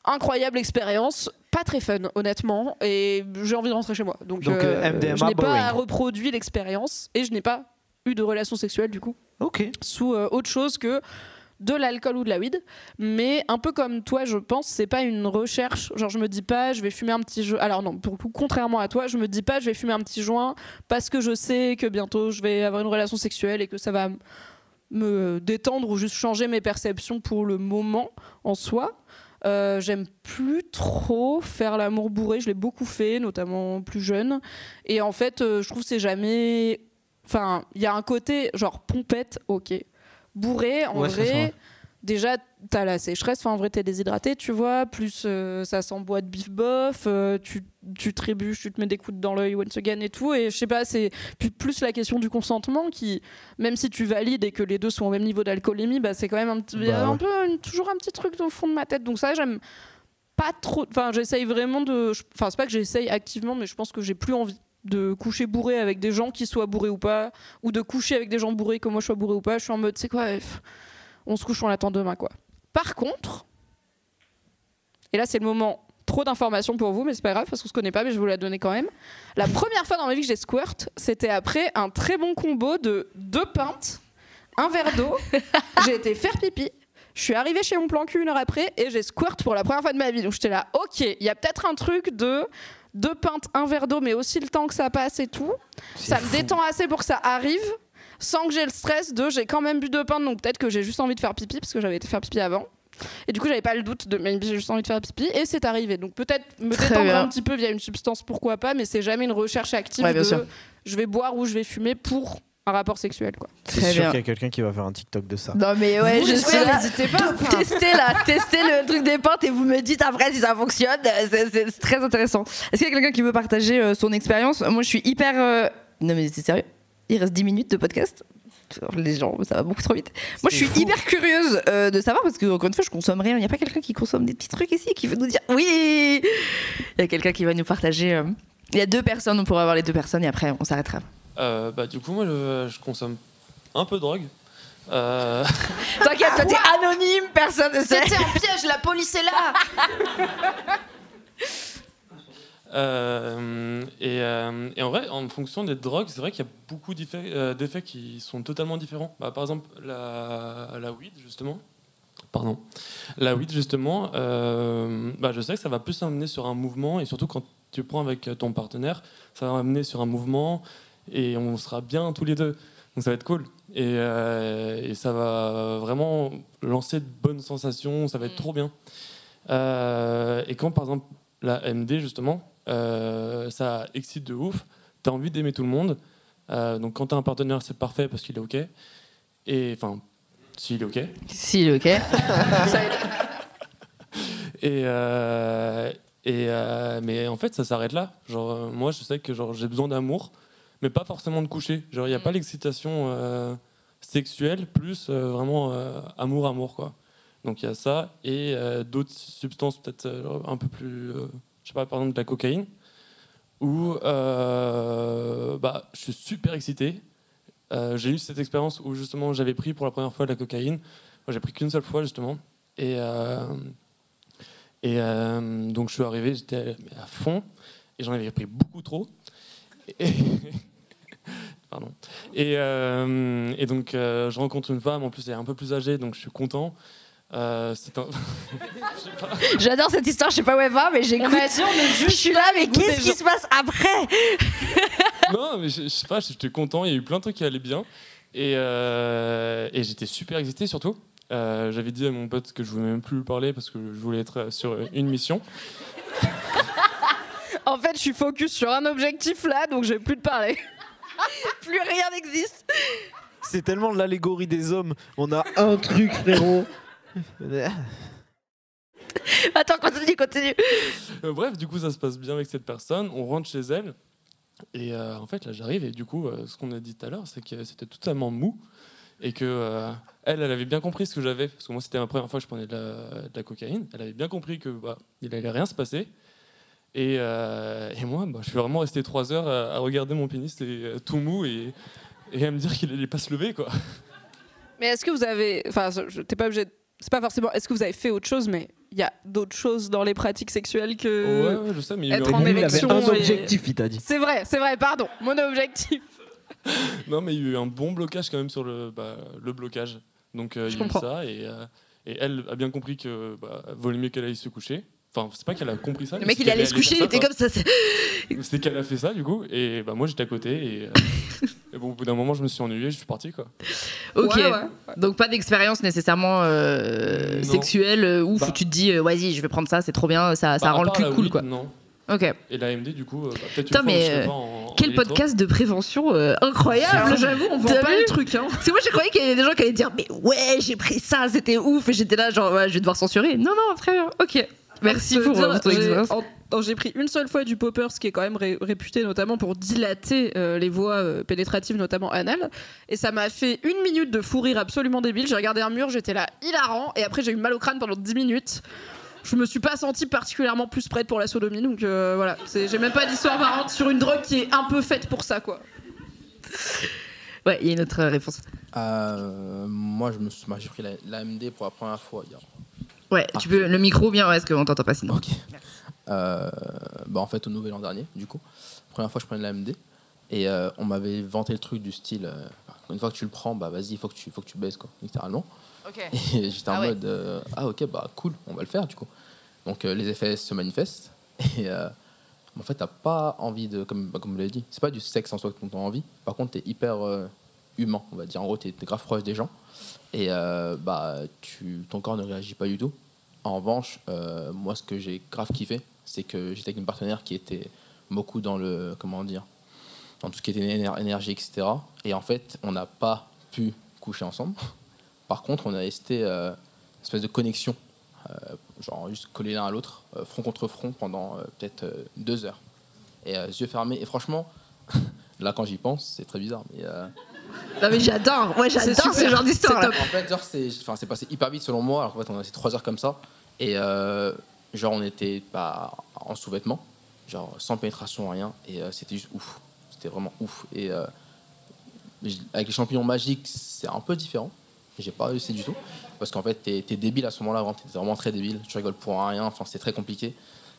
incroyable expérience, pas très fun honnêtement, et j'ai envie de rentrer chez moi. Donc, euh, je n'ai pas reproduit l'expérience et je n'ai pas eu de relation sexuelle du coup. Ok. Sous autre chose que de l'alcool ou de la weed. Mais un peu comme toi, je pense, c'est pas une recherche. Genre, je me dis pas, je vais fumer un petit joint. Alors, non, pour contrairement à toi, je me dis pas, je vais fumer un petit joint parce que je sais que bientôt je vais avoir une relation sexuelle et que ça va me détendre ou juste changer mes perceptions pour le moment en soi. Euh, j'aime plus trop faire l'amour bourré. Je l'ai beaucoup fait, notamment plus jeune. Et en fait, euh, je trouve que c'est jamais. Enfin, il y a un côté genre pompette, ok. Bourré, en vrai, déjà, t'as la sécheresse, enfin, en vrai, t'es déshydraté, tu vois, plus euh, ça sent bois de bif bof, euh, tu, tu trébuches, tu te mets des coups dans l'œil once again et tout, et je sais pas, c'est plus la question du consentement qui, même si tu valides et que les deux sont au même niveau d'alcoolémie, bah, c'est quand même un, bah un peu, toujours un petit truc au fond de ma tête, donc ça, j'aime pas trop, enfin, j'essaye vraiment de, enfin, c'est pas que j'essaye activement, mais je pense que j'ai plus envie de coucher bourré avec des gens qui soient bourrés ou pas, ou de coucher avec des gens bourrés comme moi je sois bourré ou pas. Je suis en mode, c'est quoi On se couche, on l'attend demain, quoi. Par contre, et là c'est le moment trop d'informations pour vous, mais c'est pas grave parce qu'on se connaît pas, mais je vous la donner quand même. La première fois dans ma vie que j'ai squirt, c'était après un très bon combo de deux pintes, un verre d'eau. *laughs* j'ai été faire pipi. Je suis arrivée chez mon plan cul une heure après et j'ai squirt pour la première fois de ma vie. Donc j'étais là, ok, il y a peut-être un truc de deux pintes, un verre d'eau, mais aussi le temps que ça passe et tout. Ça me détend assez pour que ça arrive, sans que j'ai le stress de j'ai quand même bu deux pintes, donc peut-être que j'ai juste envie de faire pipi, parce que j'avais été faire pipi avant. Et du coup, j'avais pas le doute de mais j'ai juste envie de faire pipi et c'est arrivé. Donc peut-être me détendre un petit peu via une substance, pourquoi pas, mais c'est jamais une recherche active de je vais boire ou je vais fumer pour un rapport sexuel quoi. C'est sûr qu'il y a quelqu'un qui va faire un TikTok de ça. Non mais ouais, je suis là. N'hésitez pas. Testez là, testez le truc des pintes et vous me dites après si ça fonctionne. C'est très intéressant. Est-ce qu'il y a quelqu'un qui veut partager euh, son expérience? Moi, je suis hyper. Euh, non mais c'est sérieux. Il reste 10 minutes de podcast. Les gens, ça va beaucoup trop vite. Moi, je suis hyper curieuse euh, de savoir parce que encore une fois, je consomme rien. Il n'y a pas quelqu'un qui consomme des petits trucs ici qui veut nous dire oui. Il y a quelqu'un qui va nous partager. Il y a deux personnes, on pourra avoir les deux personnes et après on s'arrêtera. Euh, bah, du coup, moi, je, consomme un peu de drogue. Euh... *laughs* T'inquiète, t'es anonyme, personne ne sait. C'était en piège, la police est là. *laughs* Euh, et, euh, et, en vrai, en fonction des drogues, c'est vrai qu'il y a beaucoup d'effets qui sont totalement différents. Bah, par exemple, la, la, weed, justement. Pardon. La weed, justement, bah, je sais que ça va plus amener sur un mouvement, et surtout quand tu prends avec ton partenaire, ça va amener sur un mouvement, et on sera bien tous les deux. Donc ça va être cool. Et, euh, ça va vraiment lancer de bonnes sensations, ça va être mm. trop bien. Euh, et quand par exemple la MD justement, euh, ça excite de ouf, tu as envie d'aimer tout le monde. donc quand tu as un partenaire, c'est parfait parce qu'il est OK. Et enfin, s'il est OK. S'il est OK. *laughs* et, et mais en fait, ça s'arrête là. Genre, moi, je sais que j'ai besoin d'amour mais pas forcément de coucher. Genre, il n'y a pas mm. l'excitation euh, sexuelle, plus euh, vraiment amour-amour, euh, quoi. Donc, il y a ça, et d'autres substances peut-être un peu plus... je sais pas, par exemple, de la cocaïne, où bah, je suis super excité. j'ai eu cette expérience où, justement, j'avais pris pour la première fois de la cocaïne. Moi, j'ai pris qu'une seule fois, justement. Et... Et donc je suis arrivé, j'étais à fond et j'en avais pris beaucoup trop. Et, *laughs* Pardon. Et, euh, et donc, euh, je rencontre une femme, en plus, elle est un peu plus âgée, donc je suis content. Euh, un... *laughs* J'adore cette histoire, je sais pas où elle va, mais j'écoute. Je suis là, mais qu'est-ce qui se passe après? *laughs* Non, mais je, sais pas, j'étais content, il y a eu plein de trucs qui allaient bien. Et, et j'étais super excité surtout. J'avais dit à mon pote que je voulais même plus lui parler parce que je voulais être sur une mission. *laughs* en fait, je suis focus sur un objectif là, donc je vais plus te parler. *laughs* plus rien n'existe. C'est tellement l'allégorie des hommes. On a un truc, frérot. *laughs* Attends, continue, continue. Euh, bref, du coup, ça se passe bien avec cette personne. On rentre chez elle. Et euh, en fait, là, j'arrive. Et du coup, euh, ce qu'on a dit tout à l'heure, c'est que c'était totalement mou. Et que elle, elle avait bien compris ce que j'avais. Parce que moi, c'était ma première fois que je prenais de la, cocaïne. Elle avait bien compris que bah, il allait rien se passer. Et, et moi, bah, je suis vraiment resté trois heures à, regarder mon pénis et, tout mou et, et à me dire qu'il allait pas se lever, quoi. Mais est-ce que vous avez. Enfin, t'es pas obligé. C'est pas forcément. Est-ce que vous avez fait autre chose, mais il y a d'autres choses dans les pratiques sexuelles que. Ouais, ouais je sais, mais il y a être en érection. Un objectif, il t'a dit. C'est vrai, c'est vrai, pardon. Mon objectif. *laughs* non, mais il y a eu un bon blocage quand même sur le, bah, le blocage. Donc euh, il y a eu ça et, euh, et, elle a bien compris que bah, valait mieux qu'elle aille se coucher. Enfin, c'est pas qu'elle a compris ça. Le mec, il allait se coucher, il était comme ça. C'est qu'elle a fait ça, du coup. Et bah, moi, j'étais à côté. Et, euh, *laughs* bon, au bout d'un moment, je me suis ennuyé, je suis parti, quoi. Ok. Donc, pas d'expérience nécessairement euh, sexuelle euh, ouf bah. où tu te dis, vas-y, je vais prendre ça, c'est trop bien, ça, ça bah, rend le cul cool, quoi. Non. Ok. Et l'AMD, du coup, peut-être Putain, mais quel podcast de prévention incroyable J'avoue, on voit pas le truc. Hein. C'est moi, j'ai croyais qu'il y avait des gens qui allaient dire, mais ouais, j'ai pris ça, c'était ouf, et j'étais là, genre, ouais, je vais devoir censurer. Non, non, très bien, ok. Merci pour votre expérience. J'ai pris une seule fois du popper, ce qui est quand même réputé notamment pour dilater euh, les voies euh, pénétratives, notamment anales. Et ça m'a fait une minute de fou rire absolument débile. J'ai regardé un mur, j'étais là hilarant. Et après, j'ai eu mal au crâne pendant 10 minutes. Je me suis pas sentie particulièrement plus prête pour la sodomie. Donc euh, voilà, j'ai même pas d'histoire marrante sur une drogue qui est un peu faite pour ça, quoi. Ouais, il y a une autre réponse. moi, je me suis, j'ai pris l'AMD pour la première fois il Ouais, tu peux le micro bien, est-ce qu'on t'entend pas sinon Ok. Euh, bah en fait, au nouvel an dernier, du coup, première fois je prenais l'AMD et euh, on m'avait vanté le truc du style euh, une fois que tu le prends, bah vas-y, il faut que tu faut que tu baisses quoi, littéralement. Ok. *laughs* Et j'étais en ah mode ah ok bah cool, on va le faire du coup. Donc les effets se manifestent *laughs* et en fait t'as pas envie de comme bah, comme vous l'avez dit, c'est pas du sexe en soi que t'as envie. Par contre t'es hyper humain, on va dire. En gros t'es es grave proche des gens et bah tu ton corps ne réagit pas du tout en revanche, euh, moi, ce que j'ai grave kiffé, c'est que j'étais avec une partenaire qui était beaucoup dans le, comment dire, dans tout ce qui était énergie, etc. Et en fait, on n'a pas pu coucher ensemble. *laughs* Par contre, on a resté euh, une espèce de connexion, euh, genre juste collés l'un à l'autre, front contre front, pendant peut-être deux heures. Et yeux fermés. Et franchement, *laughs* là, quand j'y pense, c'est très bizarre. Mais, non mais j'adore, moi j'adore ce genre d'histoire. En fait, genre c'est passé hyper vite selon moi. Alors en fait, on a fait trois heures comme ça et euh, genre on était pas en sous-vêtements, genre sans pénétration rien et euh, c'était juste ouf. C'était vraiment ouf et euh, avec les champignons magiques c'est un peu différent. J'ai pas réussi du tout parce qu'en fait t'es es débile à ce moment-là, t'es vraiment très débile. Tu rigoles pour rien, enfin c'est très compliqué.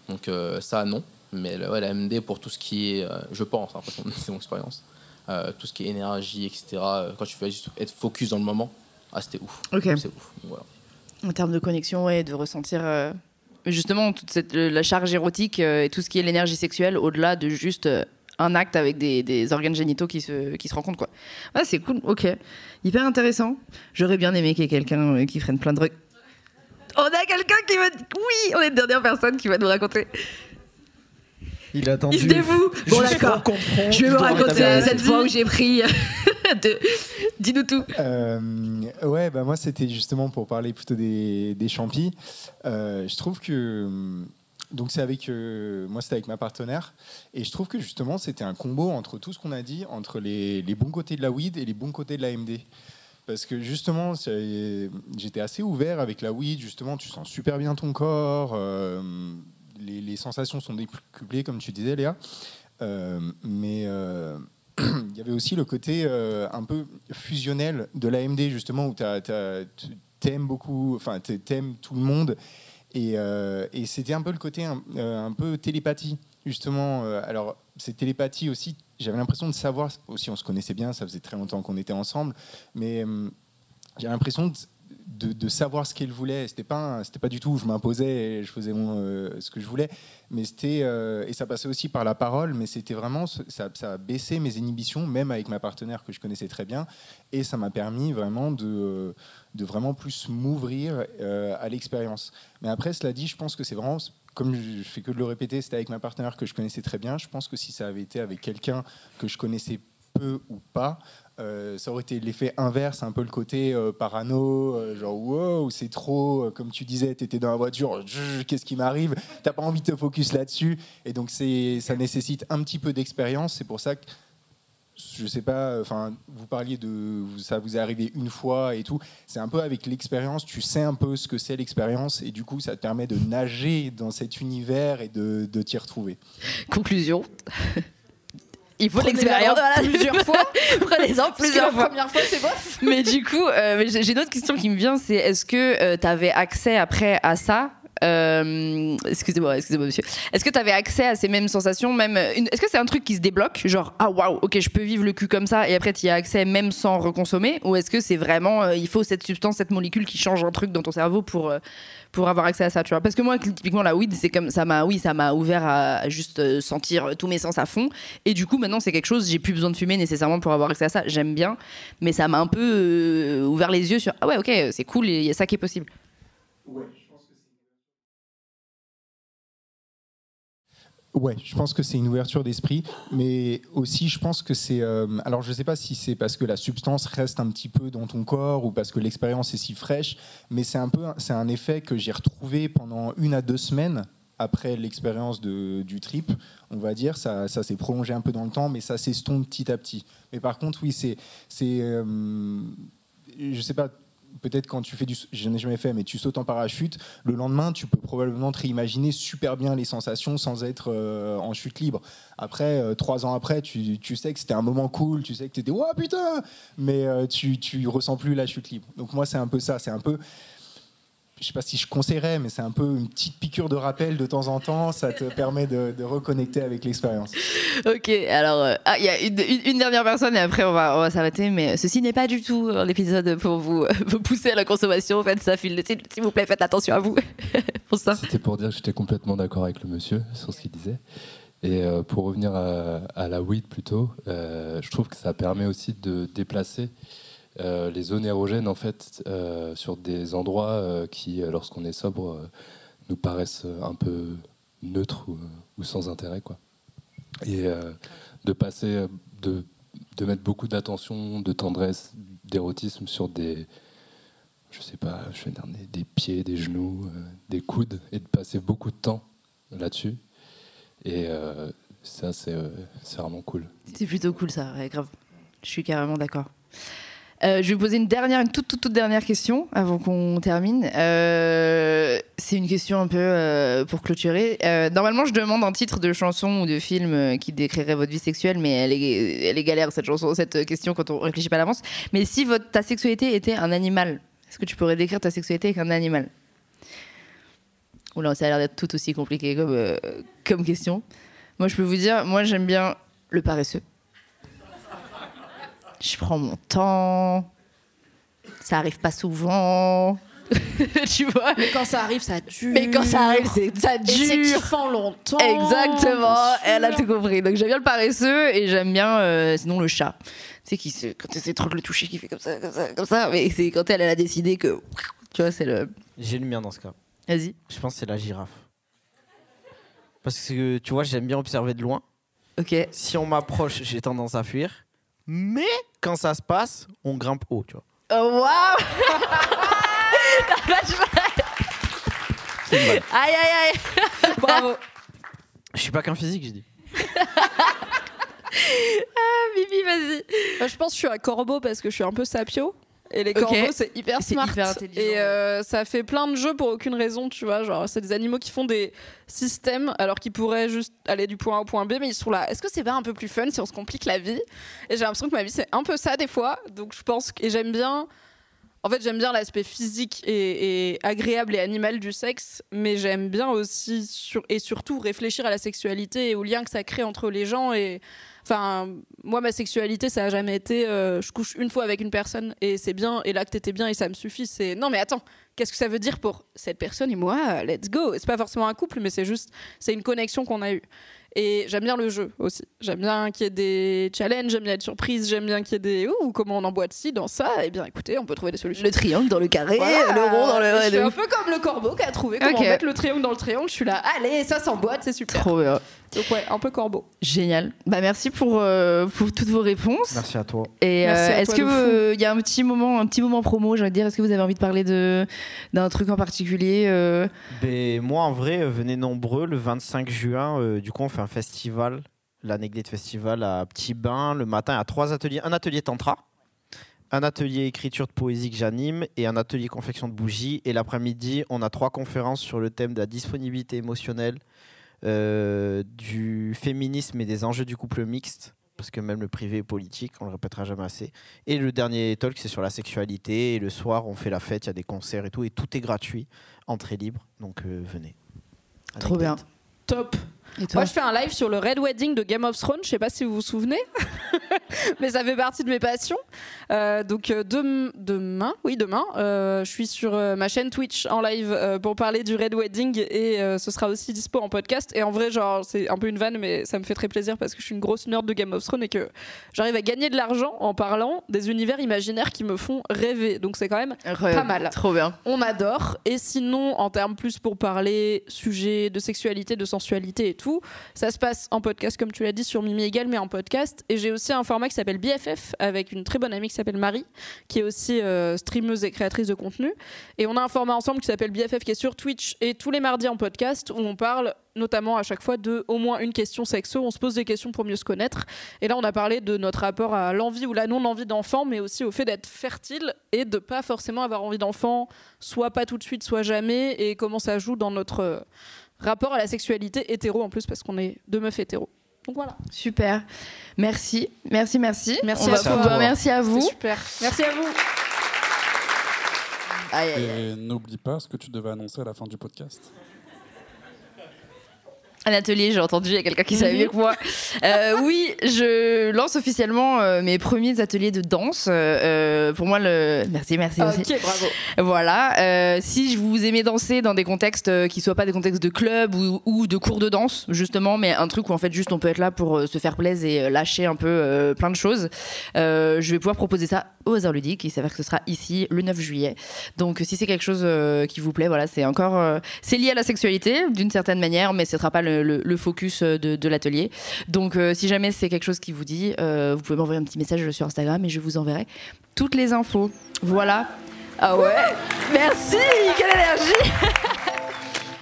Donc ça non, mais ouais, la MD pour tout ce qui est, je pense, hein, c'est mon expérience euh, tout ce qui est énergie, etc. Euh, quand tu fais juste être focus dans le moment, ah, c'était ouf. C'est ouf. En termes de connexion, ouais, de ressentir euh, justement toute cette, la charge érotique et tout ce qui est l'énergie sexuelle au-delà de juste un acte avec des, des, organes génitaux qui se, qui se rencontrent. Quoi. Ah, c'est cool, ok. Hyper intéressant. J'aurais bien aimé qu'il y ait quelqu'un qui freine plein de trucs. On a quelqu'un qui va. Oui, on est la dernière personne qui va nous raconter. Il a attendu. Il se dévoue. Bon, d'accord. Je vais vous raconter cette fois où j'ai pris. de... Dis-nous tout. Euh, ouais, bah moi, c'était justement pour parler plutôt des, des champis. Euh, je trouve que. Donc, c'est avec. Euh, moi, c'était avec ma partenaire. Et je trouve que justement, c'était un combo entre tout ce qu'on a dit, entre les, les, bons côtés de la weed et les bons côtés de la MD. Parce que justement, j'étais assez ouvert avec la weed. Justement, tu sens super bien ton corps les, sensations sont décuplées, comme tu disais, Léa. Euh, mais euh, *clears throat* il y avait aussi le côté euh, un peu fusionnel de l'AMD, justement, où tu aimes beaucoup, enfin, tu aimes tout le monde. Et, c'était un peu le côté un, peu télépathie, justement. alors, c'est télépathie aussi, j'avais l'impression de savoir, aussi on se connaissait bien, ça faisait très longtemps qu'on était ensemble, mais j'ai l'impression de, savoir ce qu'elle voulait. C'était pas, c'était pas du tout, je m'imposais et je faisais euh, ce que je voulais. Mais c'était, euh, et ça passait aussi par la parole, mais c'était vraiment, ça, a baissé mes inhibitions, même avec ma partenaire que je connaissais très bien. Et ça m'a permis vraiment de, de vraiment plus m'ouvrir à l'expérience. Mais après, cela dit, je pense que c'est vraiment comme je fais que de le répéter, c'était avec ma partenaire que je connaissais très bien. Je pense que si ça avait été avec quelqu'un que je connaissais peu ou pas, euh, ça aurait été l'effet inverse, un peu le côté euh, parano, euh, genre wow, c'est trop, comme tu disais, tu étais dans la voiture, qu'est-ce qui m'arrive? T'as pas envie de te focus là-dessus. Et donc ça nécessite un petit peu d'expérience. C'est pour ça que, je sais pas, enfin, vous parliez de ça vous est arrivé une fois et tout. C'est un peu avec l'expérience, tu sais un peu ce que c'est l'expérience et du coup ça te permet de nager dans cet univers et de, de t'y retrouver. Conclusion il faut l'expérience *laughs* plusieurs fois. *laughs* Prenez-en plusieurs fois. La première fois, c'est bof. Mais du coup, euh, j'ai une autre question qui me vient, c'est est-ce que euh, tu avais accès après à ça euh, excusez-moi, excusez-moi, monsieur. Est-ce que tu avais accès à ces mêmes sensations, même Est-ce que c'est un truc qui se débloque, genre ah waouh, ok, je peux vivre le cul comme ça, et après tu y as accès même sans reconsommer, ou est-ce que c'est vraiment il faut cette substance, cette molécule qui change un truc dans ton cerveau pour pour avoir accès à ça, tu vois? Parce que moi, typiquement, la weed, c'est comme ça m'a, oui, ça m'a ouvert à juste euh, sentir tous mes sens à fond. Et du coup, maintenant, c'est quelque chose, j'ai plus besoin de fumer nécessairement pour avoir accès à ça. J'aime bien, mais ça m'a un peu euh, ouvert les yeux sur ah ouais, ok, c'est cool, il y a ça qui est possible. Ouais, je pense que c'est une ouverture d'esprit, mais aussi je pense que c'est. Euh, alors je ne sais pas si c'est parce que la substance reste un petit peu dans ton corps ou parce que l'expérience est si fraîche, mais c'est un peu, c'est un effet que j'ai retrouvé pendant une à deux semaines après l'expérience du trip, on va dire. Ça, ça s'est prolongé un peu dans le temps, mais ça s'estompe petit à petit. Mais par contre, oui, c'est, c'est, euh, je sais pas peut-être quand tu fais du, je n'ai jamais fait, mais tu sautes en parachute, le lendemain, tu peux probablement te réimaginer super bien les sensations sans être euh, en chute libre. Après, euh, trois ans après, tu, tu sais que c'était un moment cool, tu sais que tu étais, oh putain, mais euh, tu, tu ressens plus la chute libre. Donc moi, c'est un peu ça, c'est un peu, je sais pas si je conseillerais, mais c'est un peu une petite piqûre de rappel de temps en temps. Ça te *laughs* permet de, reconnecter avec l'expérience. Ok, alors euh, ah, il y a une, dernière personne et après on va, on va s'arrêter. Mais ceci n'est pas du tout l'épisode pour vous, *laughs* vous, pousser à la consommation. Faites ça, s'il vous plaît, faites attention à vous. *laughs* pour ça. C'était pour dire que j'étais complètement d'accord avec le monsieur sur ce qu'il disait. Et euh, pour revenir à, la weed plutôt, euh, je trouve que ça permet aussi de déplacer euh, les zones érogènes en fait euh, sur des endroits euh, qui, lorsqu'on est sobre, nous paraissent un peu neutres ou, sans intérêt quoi. Et de passer, de, de mettre beaucoup d'attention, de tendresse, d'érotisme sur des, je sais pas, je vais dire des pieds, des genoux, des coudes, et de passer beaucoup de temps là-dessus. Et ça, c'est vraiment cool. C'est plutôt cool, ça, grave. Je suis carrément d'accord. Euh, je vais poser une dernière, une toute, dernière question avant qu'on termine. Euh, c'est une question un peu euh, pour clôturer. normalement, je demande un titre de chanson ou de film qui décrirait votre vie sexuelle, mais elle est, galère cette question quand on réfléchit pas à l'avance. Mais si ta sexualité était un animal, est-ce que tu pourrais décrire ta sexualité avec un animal? Oula, ça a l'air d'être tout aussi compliqué comme question. Moi, je peux vous dire, moi, j'aime bien le paresseux je prends mon temps. Ça arrive pas souvent. *laughs* tu vois Mais quand ça arrive, ça dure. Mais quand ça arrive, ça dure. Et c'est kiffant longtemps. Exactement. Elle a tout compris. Donc j'aime bien le paresseux et j'aime bien euh, sinon le chat. Tu sais, qui quand tu essaies trop de le toucher, qui fait comme ça, comme ça, comme ça. Mais c'est quand elle, elle a décidé que. Tu vois, c'est le. J'ai le mien dans ce cas. Vas-y. Je pense que c'est la girafe. Parce que tu vois, j'aime bien observer de loin. Ok. Si on m'approche, j'ai tendance à fuir. Mais quand ça se passe, on grimpe haut, tu vois. Oh, waouh *laughs* Aïe, aïe, aïe *laughs* Bravo Je suis pas qu'un physique, je dis. *laughs* ah, Bibi, vas-y. Je pense que je suis un corbeau parce que je suis un peu sapio. Et les corbeaux, c'est hyper smart. et euh, ça fait plein de jeux pour aucune raison, tu vois. Genre, c'est des animaux qui font des systèmes alors qu'ils pourraient juste aller du point A au point B, mais ils sont là. Est-ce que c'est pas un peu plus fun si on se complique la vie? Et j'ai l'impression que ma vie, c'est un peu ça des fois. Donc je pense que j'aime bien en fait, j'aime bien l'aspect physique et, agréable et animal du sexe, mais j'aime bien aussi et surtout réfléchir à la sexualité et au lien que ça crée entre les gens. Et enfin, moi, ma sexualité, ça a jamais été euh, je couche une fois avec une personne et c'est bien, et l'acte était bien et ça me suffit. C'est non, mais attends, qu'est-ce que ça veut dire pour cette personne et moi Let's go. C'est pas forcément un couple, mais c'est juste, c'est une connexion qu'on a eue. Et j'aime bien le jeu aussi. J'aime bien qu'il y ait des challenges, j'aime bien être surprise, j'aime bien qu'il y ait des ouh, comment on emboîte ci dans ça. Et eh bien écoutez, on peut trouver des solutions. Le triangle dans le carré, le rond dans le. Je suis un peu comme le corbeau qui a trouvé comment mettre le triangle dans le triangle. Je suis là, allez, ça s'emboîte, c'est super. Trop bien. Donc ouais, un peu corbeau. Génial. Bah merci pour euh, pour toutes vos réponses. Merci à toi. Et euh, est-ce que il y a un petit moment un petit moment promo, je dire, est-ce que vous avez envie de parler de d'un truc en particulier euh? ben, moi en vrai, venez nombreux le 25 juin. du coup, on fait un festival, la de Festival à Petit Bain le matin à trois ateliers, un atelier tantra un atelier écriture de poésie que j'anime et un atelier confection de bougies. Et l'après-midi, on a trois conférences sur le thème de la disponibilité émotionnelle, euh, du féminisme et des enjeux du couple mixte, parce que même le privé est politique, on le répétera jamais assez. Et le dernier talk, c'est sur la sexualité. Et le soir, on fait la fête, il y a des concerts et tout, et tout est gratuit, entrée libre. Donc euh, venez. Trop bien. Top. Moi, je fais un live sur le Red Wedding de Game of Thrones. Je sais pas si vous vous souvenez, *laughs* mais ça fait partie de mes passions. Euh, donc euh, demain, oui demain, euh, je suis sur ma chaîne Twitch en live pour parler du Red Wedding et ce sera aussi dispo en podcast. Et en vrai, genre c'est un peu une vanne, mais ça me fait très plaisir parce que je suis une grosse nerd de Game of Thrones et que j'arrive à gagner de l'argent en parlant des univers imaginaires qui me font rêver. Donc c'est quand même pas mal. Trop bien. On adore. Et sinon, en termes plus pour parler sujet de sexualité, de sensualité et tout. Ça se passe en podcast, comme tu l'as dit, sur Mimi Egal, mais en podcast. Et j'ai aussi un format qui s'appelle BFF, avec une très bonne amie qui s'appelle Marie, qui est aussi euh, streameuse et créatrice de contenu. Et on a un format ensemble qui s'appelle BFF, qui est sur Twitch et tous les mardis en podcast, où on parle notamment à chaque fois de au moins une question sexo. On se pose des questions pour mieux se connaître. Et là, on a parlé de notre rapport à l'envie ou la non-envie d'enfant, mais aussi au fait d'être fertile et de pas forcément avoir envie d'enfant, soit pas tout de suite, soit jamais, et comment ça joue dans notre rapport à la sexualité hétéro en plus parce qu'on est deux meufs hétéros. Donc voilà. Super. Merci. Merci, merci. Merci à, toi. Merci à vous. Super. Merci à vous. Et n'oublie pas ce que tu devais annoncer à la fin du podcast. Un atelier, j'ai entendu, il y a quelqu'un qui savait mieux que moi. Euh, oui, je lance officiellement euh, mes premiers ateliers de danse. Euh, pour moi, le. Merci, merci. Ok, bravo. Voilà. si vous aimez danser dans des contextes qui ne soient pas des contextes de club ou, de cours de danse, justement, mais un truc où en fait juste on peut être là pour se faire plaisir et lâcher un peu plein de choses, je vais pouvoir proposer ça au hasard ludique. Il s'avère que ce sera ici le 9 juillet. Donc si c'est quelque chose qui vous plaît, voilà, c'est encore. c'est lié à la sexualité d'une certaine manière, mais ce ne sera pas le focus euh, de, l'atelier. Donc, euh, si jamais c'est quelque chose qui vous dit, euh, vous pouvez m'envoyer un petit message sur Instagram et je vous enverrai toutes les infos. Voilà. Ah ouais Merci Quelle énergie *laughs*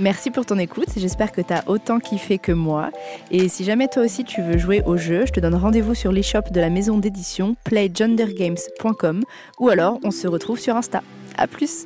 Merci pour ton écoute, j'espère que tu as autant kiffé que moi. Et si jamais toi aussi tu veux jouer au jeu, je te donne rendez-vous sur l'e-shop de la maison d'édition playgendergames.com ou alors on se retrouve sur Insta. A plus